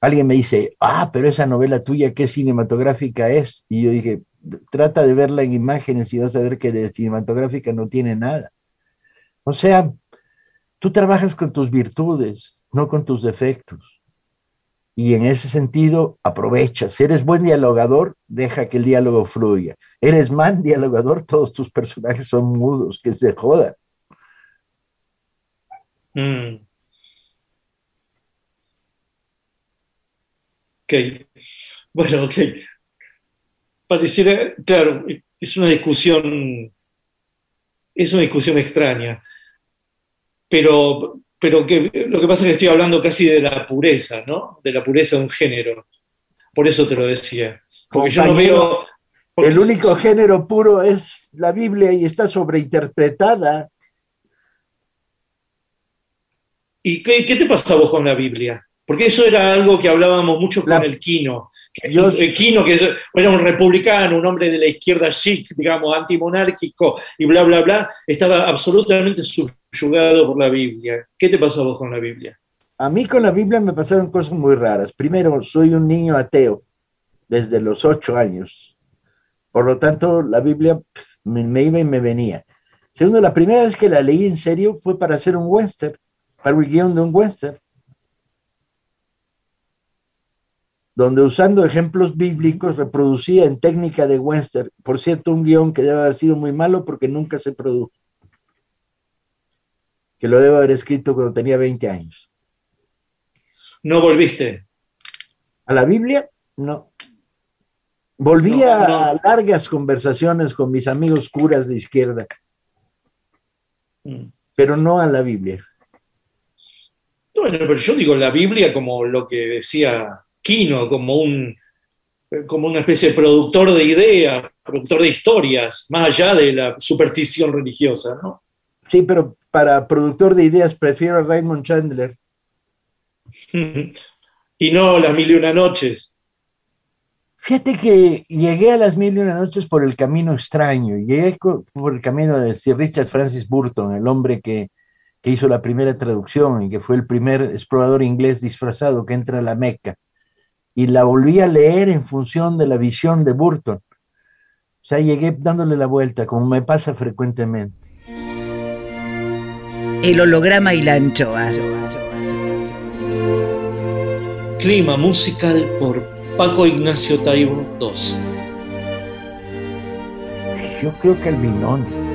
Alguien me dice, ah, pero esa novela tuya, ¿qué cinematográfica es? Y yo dije, trata de verla en imágenes y vas a ver que de cinematográfica no tiene nada. O sea, tú trabajas con tus virtudes, no con tus defectos. Y en ese sentido, aprovecha. Si eres buen dialogador, deja que el diálogo fluya. Eres mal dialogador, todos tus personajes son mudos, que se jodan. Mm. Ok. Bueno, ok. Pareciera, claro, es una discusión, es una discusión extraña, pero pero que, lo que pasa es que estoy hablando casi de la pureza, ¿no? De la pureza de un género. Por eso te lo decía. Porque yo no veo... el único género puro es la Biblia y está sobreinterpretada. ¿Y qué, qué te pasa vos con la Biblia? Porque eso era algo que hablábamos mucho con el Quino. el Quino, que era un republicano, un hombre de la izquierda chic, digamos, antimonárquico y bla, bla, bla, estaba absolutamente subyugado por la Biblia. ¿Qué te pasó vos con la Biblia? A mí con la Biblia me pasaron cosas muy raras. Primero, soy un niño ateo desde los ocho años. Por lo tanto, la Biblia me, me iba y me venía. Segundo, la primera vez que la leí en serio fue para hacer un western, para el guion de un western. Donde usando ejemplos bíblicos reproducía en técnica de western, por cierto, un guion que debe haber sido muy malo porque nunca se produjo, que lo debe haber escrito cuando tenía 20 años. ¿No volviste? ¿A la Biblia? No. Volví a largas conversaciones con mis amigos curas de izquierda, mm. pero no a la Biblia. Bueno, pero yo digo la Biblia como lo que decía Quino como, un, como una especie de productor de ideas, productor de historias, más allá de la superstición religiosa, ¿no? Sí, pero para productor de ideas prefiero a Raymond Chandler. y no las mil y una noches. Fíjate que llegué a las mil y una noches por el camino extraño, llegué por el camino de Sir Richard Francis Burton, el hombre que, que hizo la primera traducción y que fue el primer explorador inglés disfrazado que entra a la Meca y la volví a leer en función de la visión de Burton. O sea, llegué dándole la vuelta, como me pasa frecuentemente. El holograma y la anchoa. Clima musical por Paco Ignacio Taibo II. Yo creo que el binón.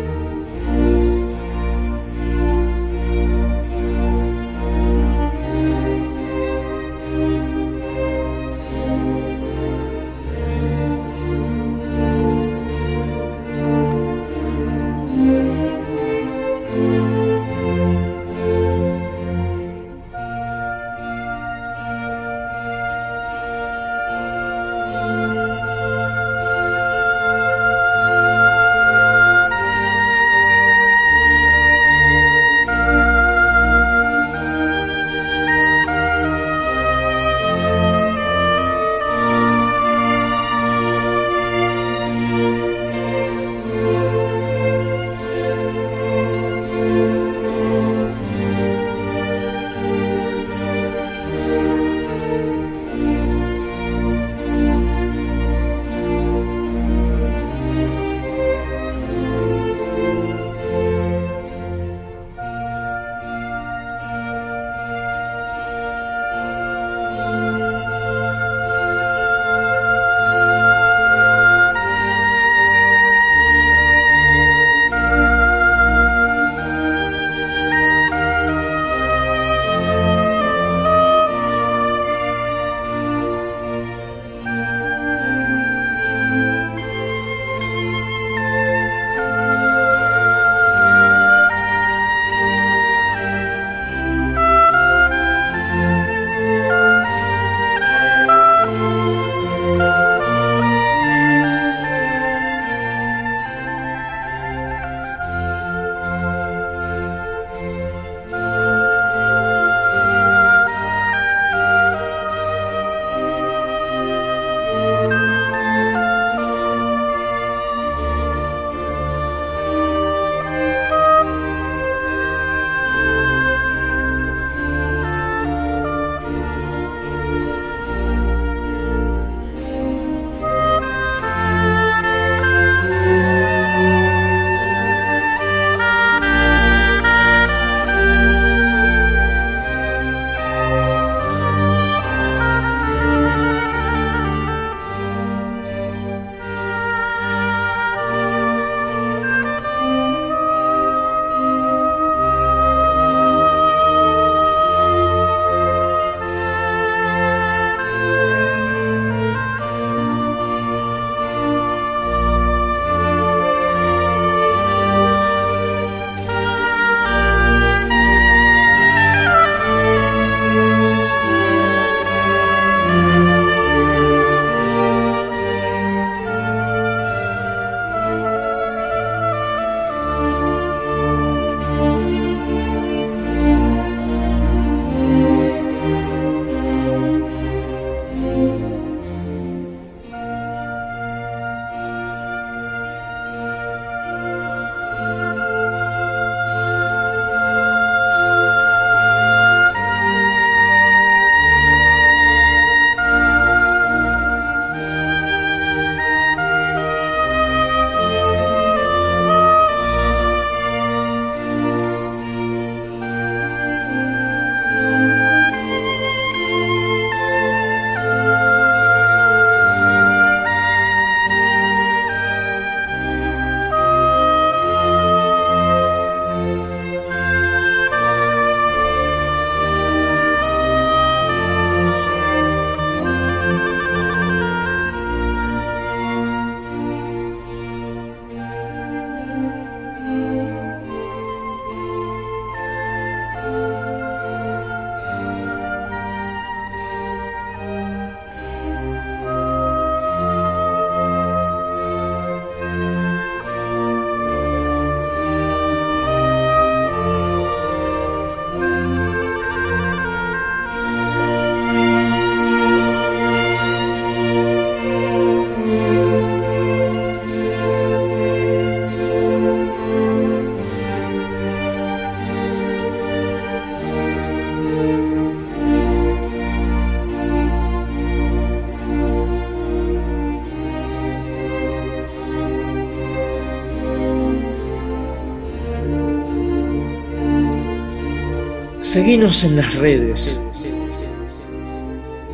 Seguinos en las redes.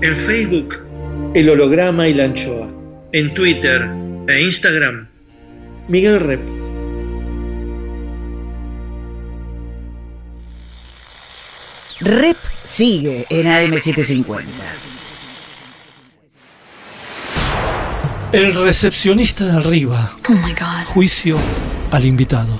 En Facebook, El Holograma y la Anchoa. En Twitter e Instagram, Miguel Rep. Rep sigue en AM750. El recepcionista de arriba. Oh my God. Juicio al invitado.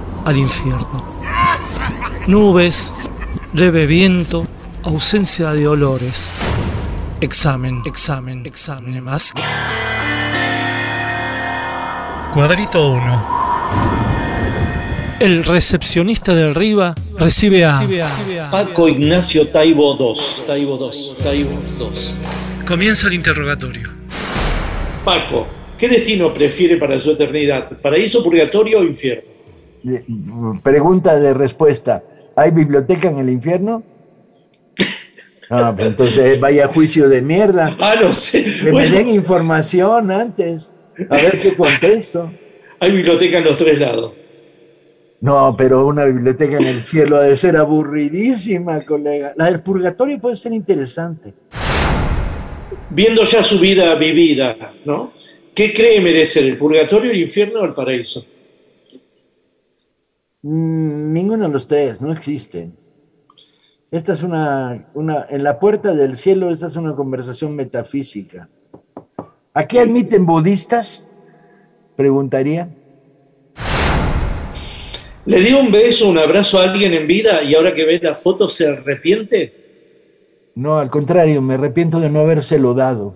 al infierno. Nubes, leve viento, ausencia de olores. Examen, examen, examen más. Cuadrito 1. El recepcionista de arriba recibe a Paco Ignacio Taibo 2. Taibo 2. Taibo 2. Comienza el interrogatorio. Paco, ¿qué destino prefiere para su eternidad? ¿Paraíso, purgatorio o infierno? De- Pregunta de respuesta. ¿Hay biblioteca en el infierno? Ah, pues entonces vaya juicio de mierda. Ah, no sé. Que me den información antes. A ver qué contesto. hay biblioteca en los tres lados. No, pero una biblioteca en el cielo ha de ser aburridísima, colega. La del purgatorio puede ser interesante. Viendo ya su vida vivida, ¿no? ¿Qué cree merecer, el purgatorio, el infierno o el paraíso? Mm, ninguno de los tres, no existen. Esta es una, una, en la puerta del cielo, esta es una conversación metafísica. ¿A qué admiten budistas? Preguntaría. ¿Le dio un beso, un abrazo a alguien en vida y ahora que ve la foto se arrepiente? No, al contrario, me arrepiento de no habérselo dado.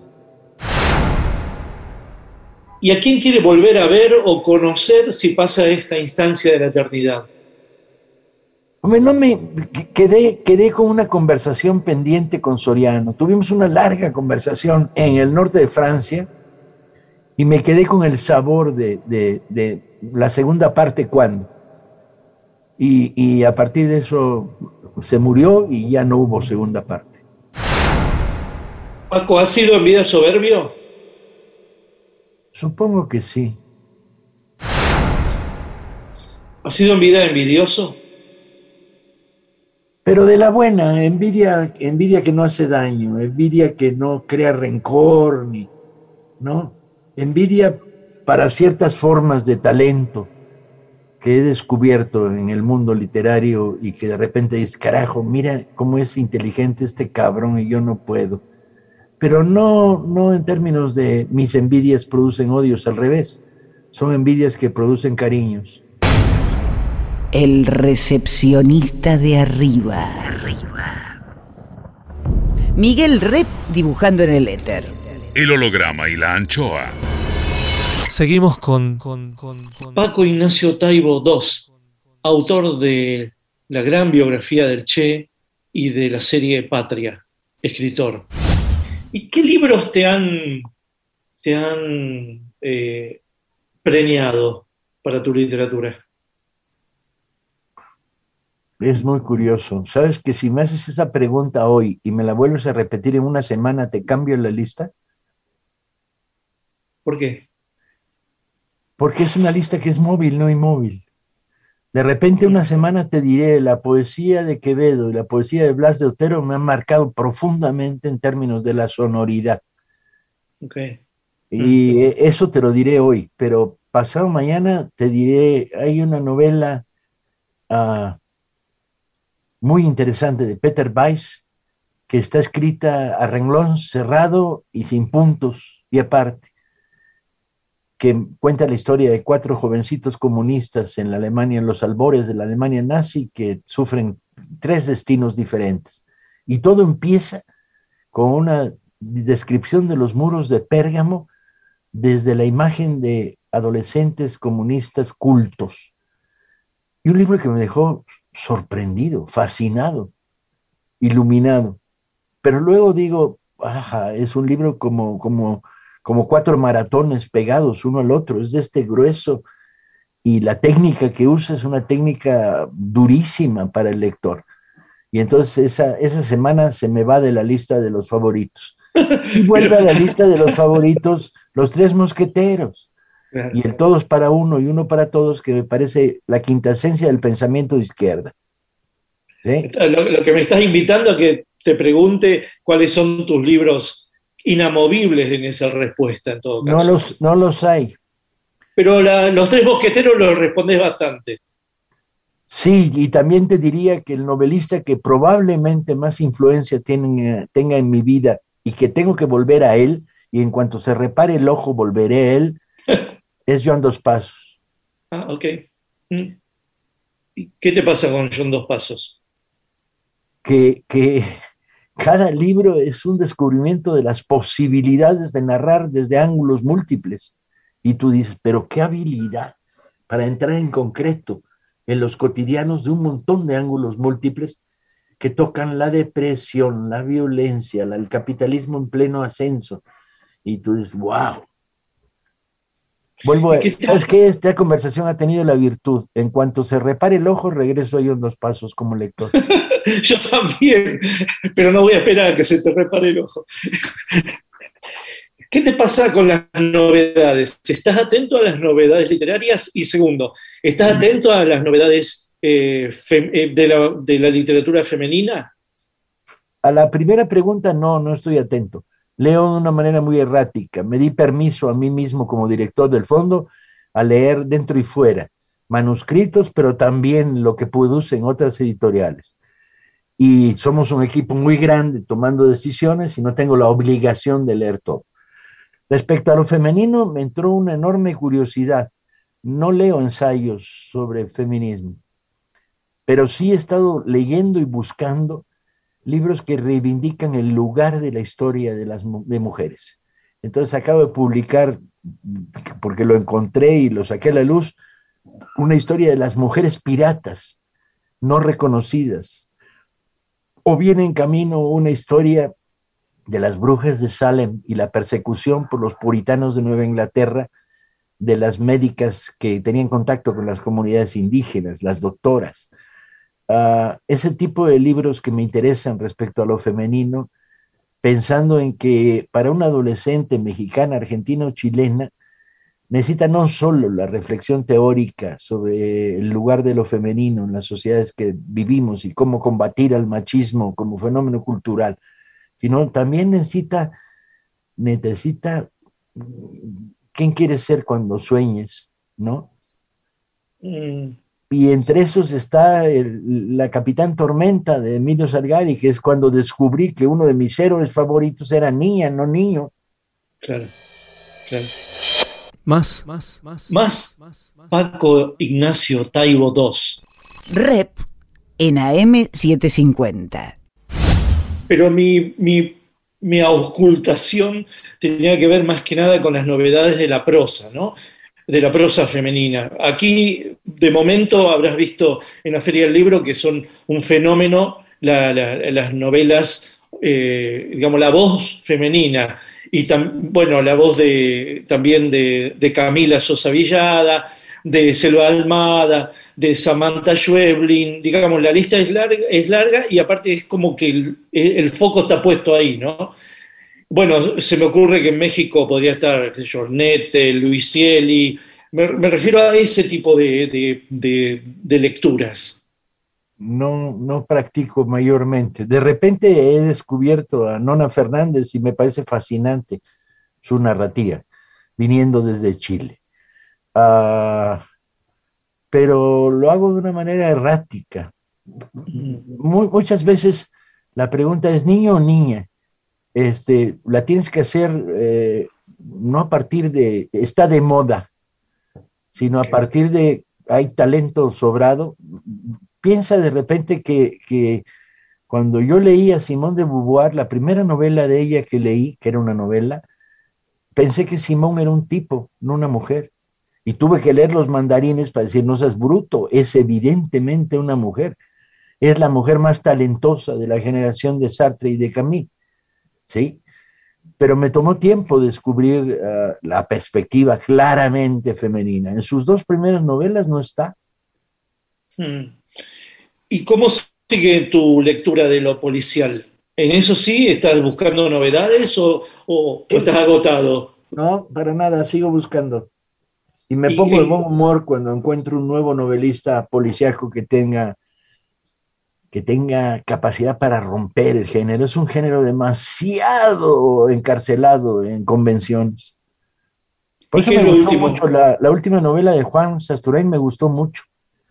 ¿Y a quién quiere volver a ver o conocer si pasa esta instancia de la eternidad? Hombre, no me que- quedé, quedé con una conversación pendiente con Soriano. Tuvimos una larga conversación en el norte de Francia y me quedé con el sabor de, de- de la segunda parte cuando. Y, y a partir de eso se murió y ya no hubo segunda parte. Paco, ¿ha sido en vida soberbio? Supongo que sí. ¿Ha sido en vida envidioso? Pero de la buena, envidia, envidia que no hace daño, envidia que no crea rencor, ni, ¿no? Envidia para ciertas formas de talento que he descubierto en el mundo literario y que de repente dices, carajo, mira cómo es inteligente este cabrón y yo no puedo. Pero no, no en términos de mis envidias producen odios, al revés. Son envidias que producen cariños. El recepcionista de arriba. Miguel Rep dibujando en el éter. El holograma y la anchoa. Seguimos con, con- con- con- Paco Ignacio Taibo II, autor de la gran biografía del Che y de la serie Patria, escritor. ¿Y qué libros te han, te han eh, premiado para tu literatura? Es muy curioso. ¿Sabes que si me haces esa pregunta hoy y me la vuelves a repetir en una semana, te cambio la lista? ¿Por qué? Porque es una lista que es móvil, no inmóvil. De repente una semana te diré, la poesía de Quevedo y la poesía de Blas de Otero me han marcado profundamente en términos de la sonoridad. Ok. Y eh, eso te lo diré hoy, pero pasado mañana te diré, hay una novela ah, muy interesante de Peter Weiss que está escrita a renglón cerrado y sin puntos y aparte, que cuenta la historia de cuatro jovencitos comunistas en la Alemania, en los albores de la Alemania nazi, que sufren tres destinos diferentes. Y todo empieza con una descripción de los muros de Pérgamo desde la imagen de adolescentes comunistas cultos. Y un libro que me dejó sorprendido, fascinado, iluminado. Pero luego digo, ajá, es un libro como, como, como cuatro maratones pegados uno al otro, es de este grueso. Y la técnica que usa es una técnica durísima para el lector. Y entonces esa, esa semana se me va de la lista de los favoritos. Y vuelve a la lista de los favoritos Los Tres Mosqueteros. Y el Todos para Uno y Uno para Todos, que me parece la quinta esencia del pensamiento de izquierda. Lo, que me estás invitando a que te pregunte cuáles son tus libros inamovibles en esa respuesta, en todo caso. No los, no los hay. Pero los tres mosqueteros los respondes bastante. Sí, y también te diría que el novelista que probablemente más influencia tiene, tenga en mi vida y que tengo que volver a él, y en cuanto se repare el ojo volveré a él, es John Dos Pasos. Ah, ok. Mm. ¿Qué te pasa con John Dos Pasos? Que, que cada libro es un descubrimiento de las posibilidades de narrar desde ángulos múltiples. Y tú dices, pero qué habilidad para entrar en concreto en los cotidianos de un montón de ángulos múltiples que tocan la depresión, la violencia, el capitalismo en pleno ascenso. Y tú dices, wow. Vuelvo a... Es que esta conversación ha tenido la virtud. En cuanto se repare el ojo, regreso a ellos dos pasos como lector. Yo también, pero no voy a esperar a que se te repare el ojo. ¿Qué te pasa con las novedades? ¿Estás atento a las novedades literarias? Y segundo, ¿estás atento a las novedades eh, eh, de, la, literatura femenina? A la primera pregunta, no, no estoy atento. Leo de una manera muy errática. Me di permiso a mí mismo como director del fondo a leer dentro y fuera manuscritos, pero también lo que produce en otras editoriales. Y somos un equipo muy grande tomando decisiones y no tengo la obligación de leer todo. Respecto a lo femenino, me entró una enorme curiosidad. No leo ensayos sobre feminismo, pero sí he estado leyendo y buscando libros que reivindican el lugar de la historia de las de mujeres. Entonces acabo de publicar, porque lo encontré y lo saqué a la luz, una historia de las mujeres piratas no reconocidas. O viene en camino una historia de las brujas de Salem y la persecución por los puritanos de Nueva Inglaterra, de las médicas que tenían contacto con las comunidades indígenas, las doctoras. Ah, ese tipo de libros que me interesan respecto a lo femenino, pensando en que para una adolescente mexicana, argentina o chilena, necesita no solo la reflexión teórica sobre el lugar de lo femenino en las sociedades que vivimos y cómo combatir al machismo como fenómeno cultural, sino también necesita, necesita, ¿quién quieres ser cuando sueñes? ¿No? Mm. Y entre esos está la Capitán Tormenta de Emilio Salgari, que es cuando descubrí que uno de mis héroes favoritos era niña, no niño. Claro, claro. Más, más, más. Más. Paco Ignacio Taibo II. Rep en AM750 pero mi, mi, auscultación tenía que ver más que nada con las novedades de la prosa, ¿no? de la prosa femenina. Aquí, de momento, habrás visto en la Feria del Libro que son un fenómeno las novelas, eh, digamos, la voz femenina y bueno, la voz de, también de, de Camila Sosa Villada, de Selva Almada, de Samantha Schweblin, digamos, la lista es larga, es larga y aparte es como que el, foco está puesto ahí, ¿no? Bueno, se me ocurre que en México podría estar, qué sé Nete, Luisieli, me, refiero a ese tipo de, lecturas. No, no practico mayormente. De repente he descubierto a Nona Fernández y me parece fascinante su narrativa, viniendo desde Chile. Ah, pero lo hago de una manera errática. muchas veces la pregunta es niño o niña. Este, la tienes que hacer eh, no a partir de, está de moda, sino a partir de, hay talento sobrado. Piensa de repente que, que cuando yo leí a Simón de Beauvoir, la primera novela de ella que leí, que era una novela, pensé que Simón era un tipo, no una mujer Y tuve que leer los mandarines para decir, no seas bruto, es evidentemente una mujer. Es la mujer más talentosa de la generación de Sartre y de Camus. ¿Sí? Pero me tomó tiempo descubrir uh, la perspectiva claramente femenina. En sus dos primeras novelas no está. Hmm. ¿Y cómo sigue tu lectura de lo policial? ¿En eso sí estás buscando novedades o, o, o estás agotado? No, para nada, sigo buscando. Y me pongo de buen humor cuando encuentro un nuevo novelista policíaco que tenga, que tenga capacidad para romper el género. Es un género demasiado encarcelado en convenciones. Por eso me gustó último? mucho la, la, última novela de Juan Sasturain, me gustó mucho.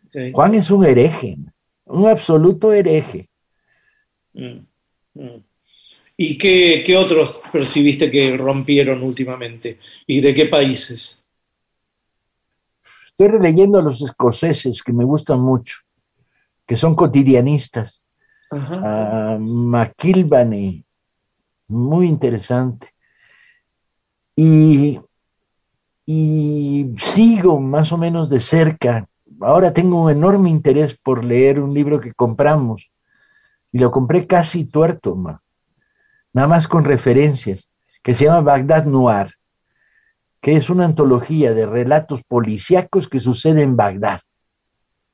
Okay. Juan es un hereje, un absoluto hereje. Mm, mm. ¿Y qué, qué otros percibiste que rompieron últimamente? ¿Y de qué países? Estoy releyendo a los escoceses que me gustan mucho, que son cotidianistas. A McIlvany, muy interesante. Y, y sigo más o menos de cerca. Ahora tengo un enorme interés por leer un libro que compramos y lo compré casi tuerto, ma, nada más con referencias, que se llama Bagdad Noir que es una antología de relatos policíacos que sucede en Bagdad.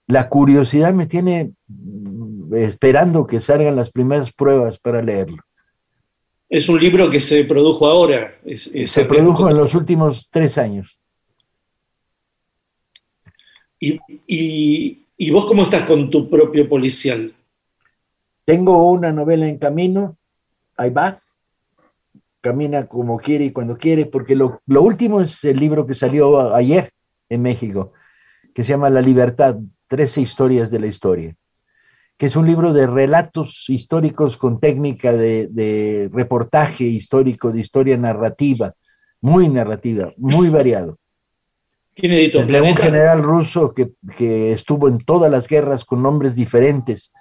La curiosidad me tiene mm, esperando que salgan las primeras pruebas para leerlo. Es un libro que se produjo ahora. Es, es se produjo en los últimos tres años. ¿Y, y, ¿Y vos cómo estás con tu propio policial? Tengo una novela en camino, ahí va, camina como quiere y cuando quiere, porque lo, lo, último es el libro que salió ayer en México, que se llama La Libertad, 13 historias de la historia, que es un libro de relatos históricos con técnica de, de reportaje histórico, de historia narrativa, muy narrativa, muy variado. ¿Quién editó? De un general ruso que, que estuvo en todas las guerras con nombres diferentes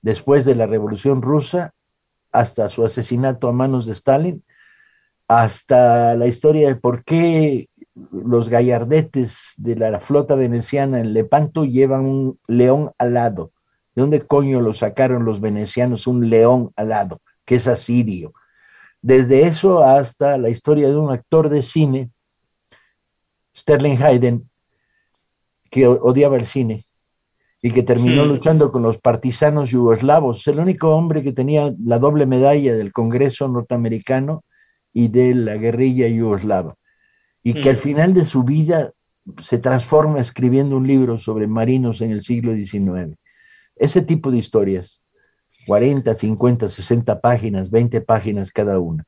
después de la Revolución Rusa hasta su asesinato a manos de Stalin, hasta la historia de por qué los gallardetes de la flota veneciana en Lepanto llevan un león alado. ¿De dónde coño lo sacaron los venecianos un león alado, que es asirio? Desde eso hasta la historia de un actor de cine, Sterling Hayden, que odiaba el cine, y que terminó luchando con los partisanos yugoslavos. El único hombre que tenía la doble medalla del Congreso norteamericano y de la guerrilla yugoslava. Y que al final de su vida se transforma escribiendo un libro sobre marinos en el siglo XIX. Ese tipo de historias, 40, 50, 60 páginas, 20 páginas cada una.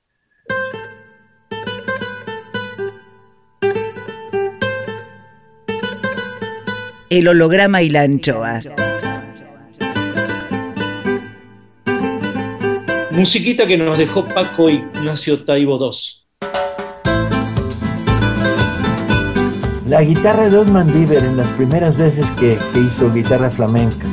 El holograma y la anchoa. Musiquita que nos dejó Paco Ignacio Taibo II. La guitarra de Osman Diver en las primeras veces que, que hizo guitarra flamenca.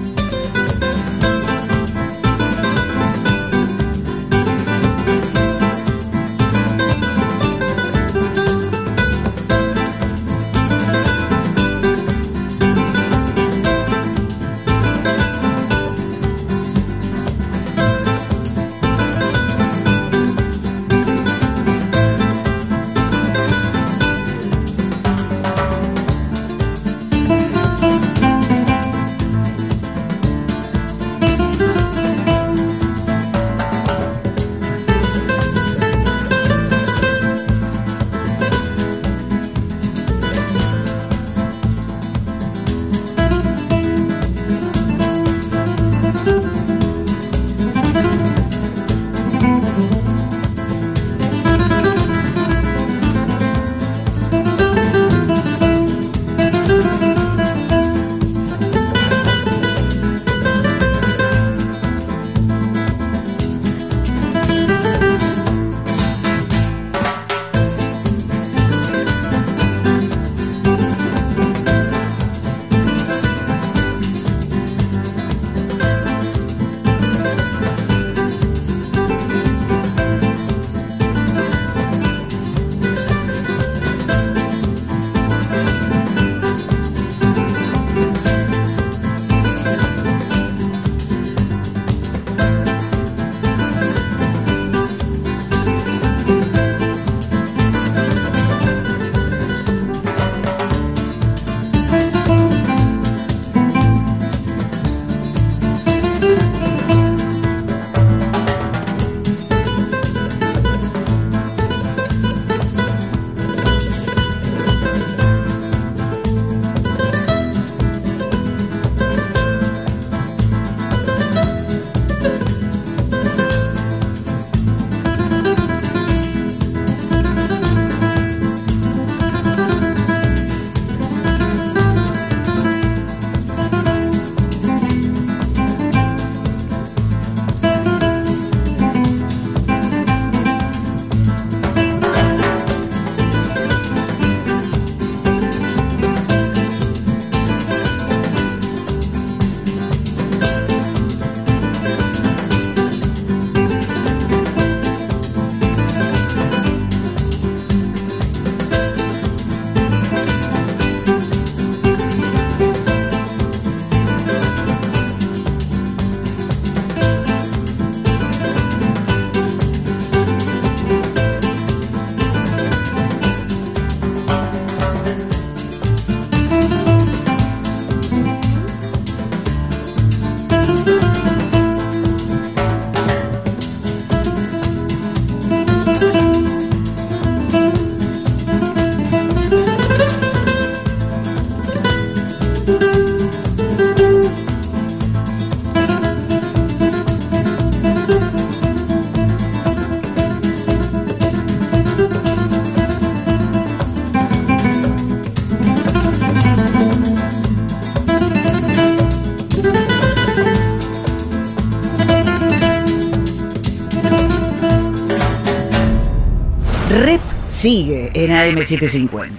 Sigue en AM750.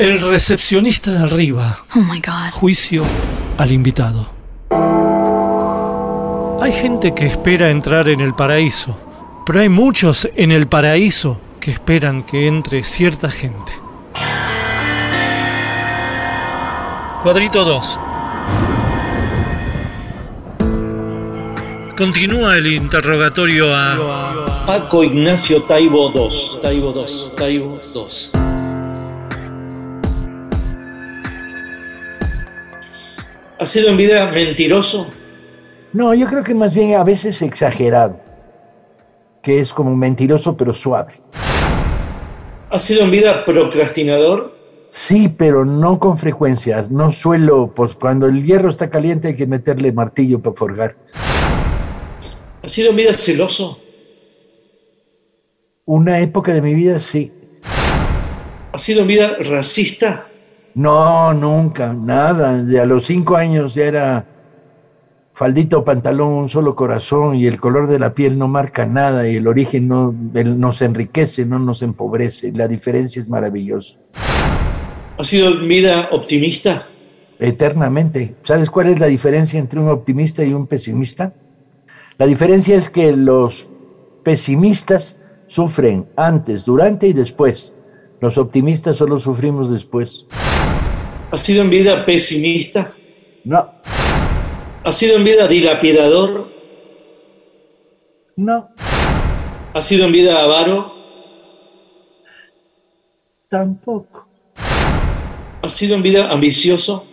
El recepcionista de arriba. Oh my God. Juicio al invitado. Hay gente que espera entrar en el paraíso, pero hay muchos en el paraíso que esperan que entre cierta gente. Cuadrito 2. Continúa el interrogatorio a Paco Ignacio Taibo 2. Taibo 2. Taibo 2. ¿Ha sido en vida mentiroso? No, yo creo que más bien a veces exagerado, que es como mentiroso pero suave. ¿Ha sido en vida procrastinador? Sí, pero no con frecuencia. No suelo, pues cuando el hierro está caliente hay que meterle martillo para forjar. ¿Ha sido vida celoso? Una época de mi vida sí. ¿Ha sido vida racista? No, nunca, nada. De a los cinco años ya era faldito, pantalón, un solo corazón y el color de la piel no marca nada y el origen no el- nos enriquece, no nos empobrece. La diferencia es maravillosa. ¿Ha sido vida optimista? Eternamente. ¿Sabes cuál es la diferencia entre un optimista y un pesimista? La diferencia es que los pesimistas sufren antes, durante y después. Los optimistas solo sufrimos después. ¿Ha sido en vida pesimista? No, ¿Ha sido en vida dilapidador? no, ¿Ha sido en vida avaro? tampoco. ¿Ha sido en vida ambicioso?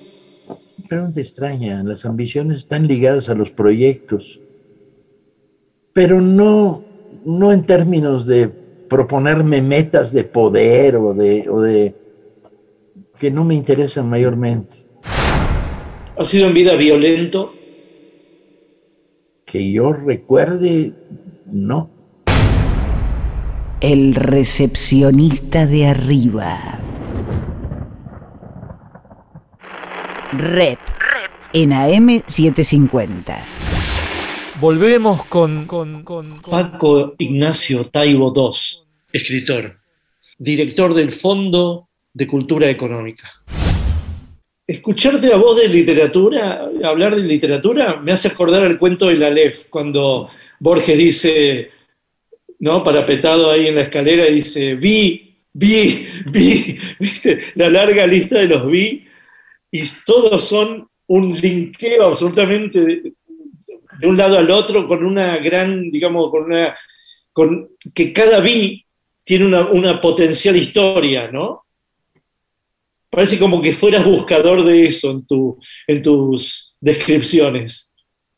Pregunta extraña. Las ambiciones están ligadas a los proyectos, pero no, no en términos de proponerme metas de poder o de, o de que no me interesan mayormente. ¿Ha sido en vida violento? Que yo recuerde, no. El recepcionista de arriba. Rep. En AM750. Volvemos con, Paco Ignacio Taibo II, escritor, director del Fondo de Cultura Económica. Escucharte a vos de literatura, hablar de literatura, me hace acordar el cuento del Aleph, cuando Borges dice, ¿no? Parapetado ahí en la escalera, dice, vi, vi, vi, ¿viste? La larga lista de los vi, y todos son un linkeo absolutamente de, un lado al otro con una gran, digamos, con una, con, que cada vi tiene una, una potencial historia, ¿no? Parece como que fueras buscador de eso en, en tus descripciones.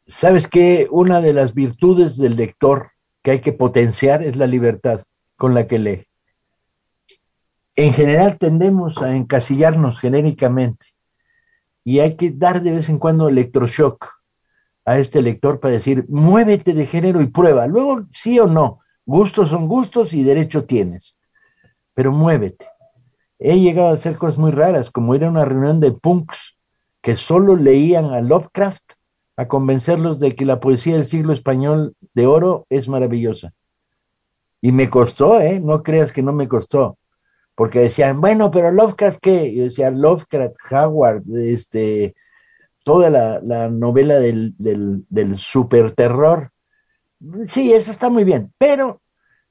¿Sabes qué? Una de las virtudes del lector que hay que potenciar es la libertad con la que lee. En general tendemos a encasillarnos genéricamente y hay que dar de vez en cuando electroshock a este lector para decir, muévete de género y prueba. Luego, sí o no, gustos son gustos y derecho tienes, pero muévete. He llegado a hacer cosas muy raras, como ir a una reunión de punks que solo leían a Lovecraft a convencerlos de que la poesía del siglo español de oro es maravillosa. Y me costó, ¿eh? No creas que no me costó. Porque decían, bueno, pero Lovecraft, ¿qué? Yo decía, Lovecraft, Howard, este, toda la, la novela del, del, del superterror. Sí, eso está muy bien, pero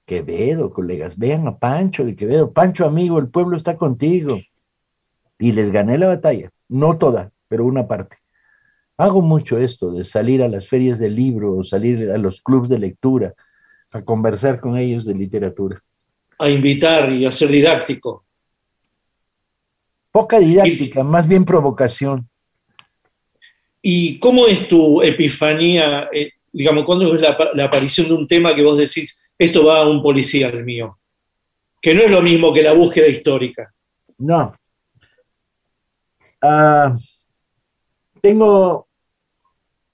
Quevedo, colegas, vean a Pancho de Quevedo. Pancho, amigo, el pueblo está contigo. Y les gané la batalla, no toda, pero una parte. Hago mucho esto de salir a las ferias del libro, o salir a los clubes de lectura, a conversar con ellos de literatura. A invitar y a ser didáctico. Poca didáctica, más bien provocación. ¿Y cómo es tu epifanía? eh, digamos, ¿cuándo es la, aparición de un tema que vos decís, esto va a un policía el mío? Que no es lo mismo que la búsqueda histórica. No. Ah, tengo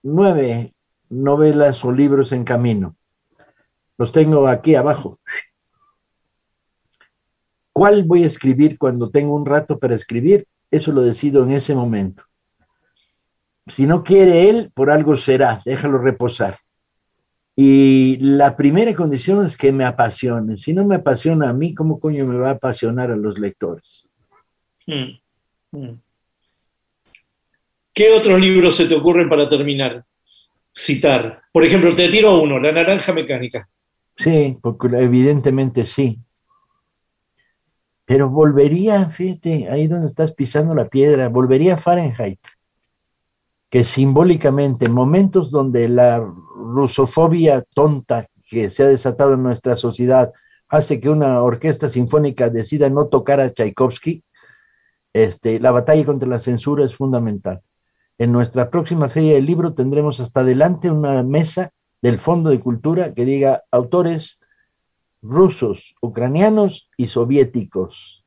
nueve novelas o libros en camino. Los tengo aquí abajo. ¿Cuál voy a escribir cuando tengo un rato para escribir? Eso lo decido en ese momento. Si no quiere él, por algo será, déjalo reposar. Y la primera condición es que me apasione. Si no me apasiona a mí, ¿cómo coño me va a apasionar a los lectores? Mm, mm. ¿Qué otros libros se te ocurren para terminar? Citar. Por ejemplo, te tiro uno, La Naranja Mecánica. Sí, porque evidentemente sí. Pero volvería, fíjate, ahí donde estás pisando la piedra, volvería a Fahrenheit, que simbólicamente, en momentos donde la rusofobia tonta que se ha desatado en nuestra sociedad hace que una orquesta sinfónica decida no tocar a Tchaikovsky, este, la batalla contra la censura es fundamental. En nuestra próxima feria del libro tendremos hasta adelante una mesa del Fondo de Cultura que diga autores rusos, ucranianos y soviéticos.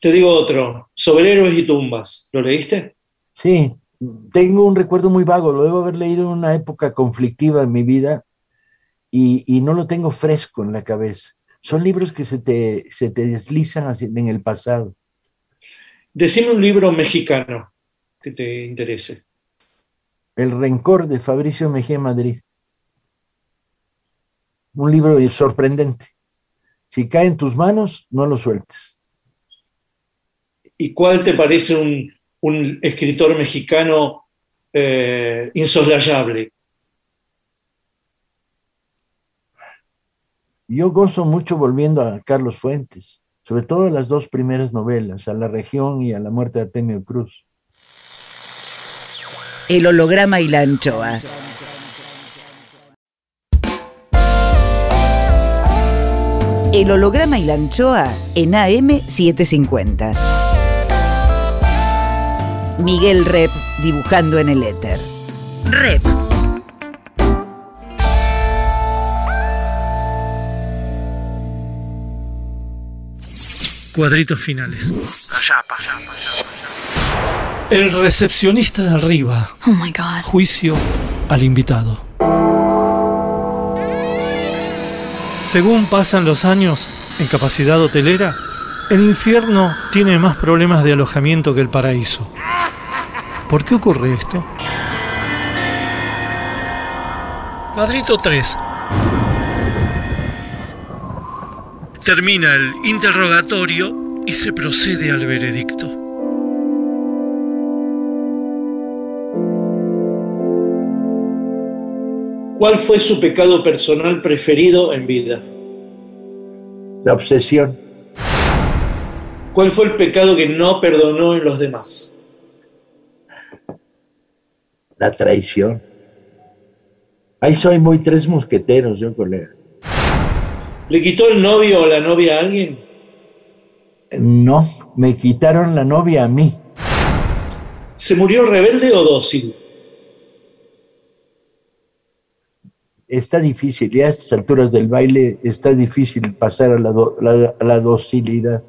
Te digo otro, Sobre y tumbas. ¿Lo leíste? Sí, tengo un recuerdo muy vago, lo debo haber leído en una época conflictiva en mi vida y, y no lo tengo fresco en la cabeza. Son libros que se te, se te deslizan en el pasado. Decime un libro mexicano que te interese. El rencor de Fabricio Mejía Madrid. Un libro sorprendente. Si cae en tus manos, no lo sueltes. ¿Y cuál te parece un, un escritor mexicano eh, insoslayable? Yo gozo mucho volviendo a Carlos Fuentes, sobre todo las dos primeras novelas, A la región y a la muerte de Artemio Cruz. El holograma y la anchoa. El holograma y la anchoa en AM750. Miguel Rep dibujando en el éter. Rep. Cuadritos finales. El recepcionista de arriba. Oh my God. Juicio al invitado. Según pasan los años en capacidad hotelera, el infierno tiene más problemas de alojamiento que el paraíso. ¿Por qué ocurre esto? Cuadrito 3. Termina el interrogatorio y se procede al veredicto. ¿Cuál fue su pecado personal preferido en vida? La obsesión. ¿Cuál fue el pecado que no perdonó en los demás? La traición. Ahí soy muy tres mosqueteros, yo, colega. ¿Le quitó el novio o la novia a alguien? No, me quitaron la novia a mí. ¿Se murió rebelde o dócil? Está difícil, ya a estas alturas del baile está difícil pasar a la, do- la- a la docilidad.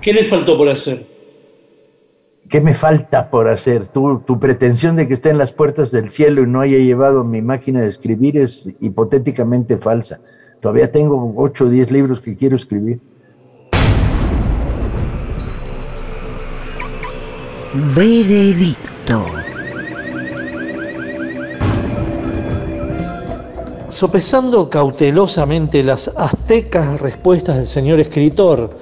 ¿Qué le faltó por hacer? ¿Qué me falta por hacer? Tu, tu pretensión de que esté en las puertas del cielo y no haya llevado mi máquina de escribir es hipotéticamente falsa. Todavía tengo 8 o 10 libros que quiero escribir. Veredicto. Sopesando cautelosamente las aztecas respuestas del señor escritor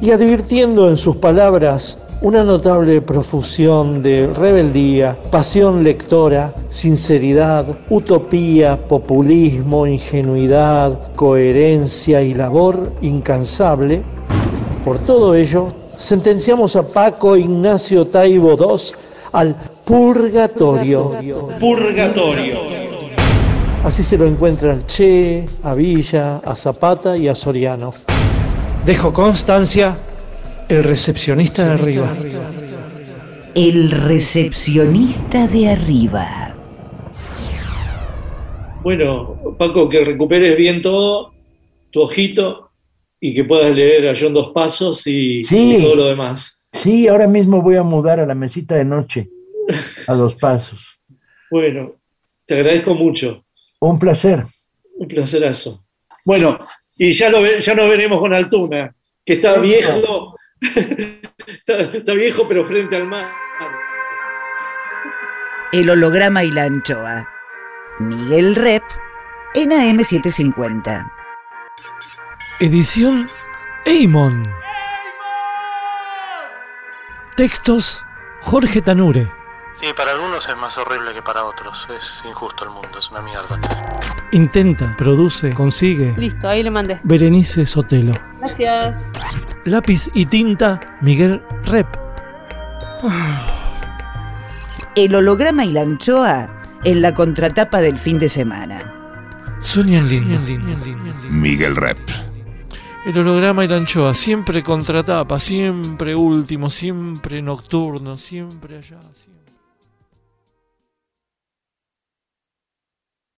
y advirtiendo en sus palabras una notable profusión de rebeldía, pasión lectora, sinceridad, utopía, populismo, ingenuidad, coherencia y labor incansable, por todo ello, sentenciamos a Paco Ignacio Taibo II al purgatorio. Purgatorio. Así se lo encuentra al Che, a Villa, a Zapata y a Soriano. Dejo constancia, el recepcionista de arriba. El recepcionista de arriba. Bueno, Paco, que recuperes bien todo, tu ojito, y que puedas leer a John Dos Pasos y, Sí. y todo lo demás. Sí, ahora mismo voy a mudar a la mesita de noche, a dos pasos. Bueno, te agradezco mucho. Un placer. Un placerazo. Bueno, y ya, lo, ya nos veremos con Altuna, que está viejo, está, está viejo pero frente al mar. El holograma y la anchoa. Miguel Rep en AM750. Edición Eimon. Textos Jorge Tanure. Sí, para algunos es más horrible que para otros. Es injusto el mundo, es una mierda. Intenta, produce, consigue. Listo, ahí le mandé. Berenice Sotelo. Gracias. Lápiz y tinta Miguel Rep. El holograma y la anchoa en la contratapa del fin de semana. Sueñan lindo. Miguel Rep. El holograma y la anchoa, siempre contratapa, siempre último, siempre nocturno, siempre allá. Siempre.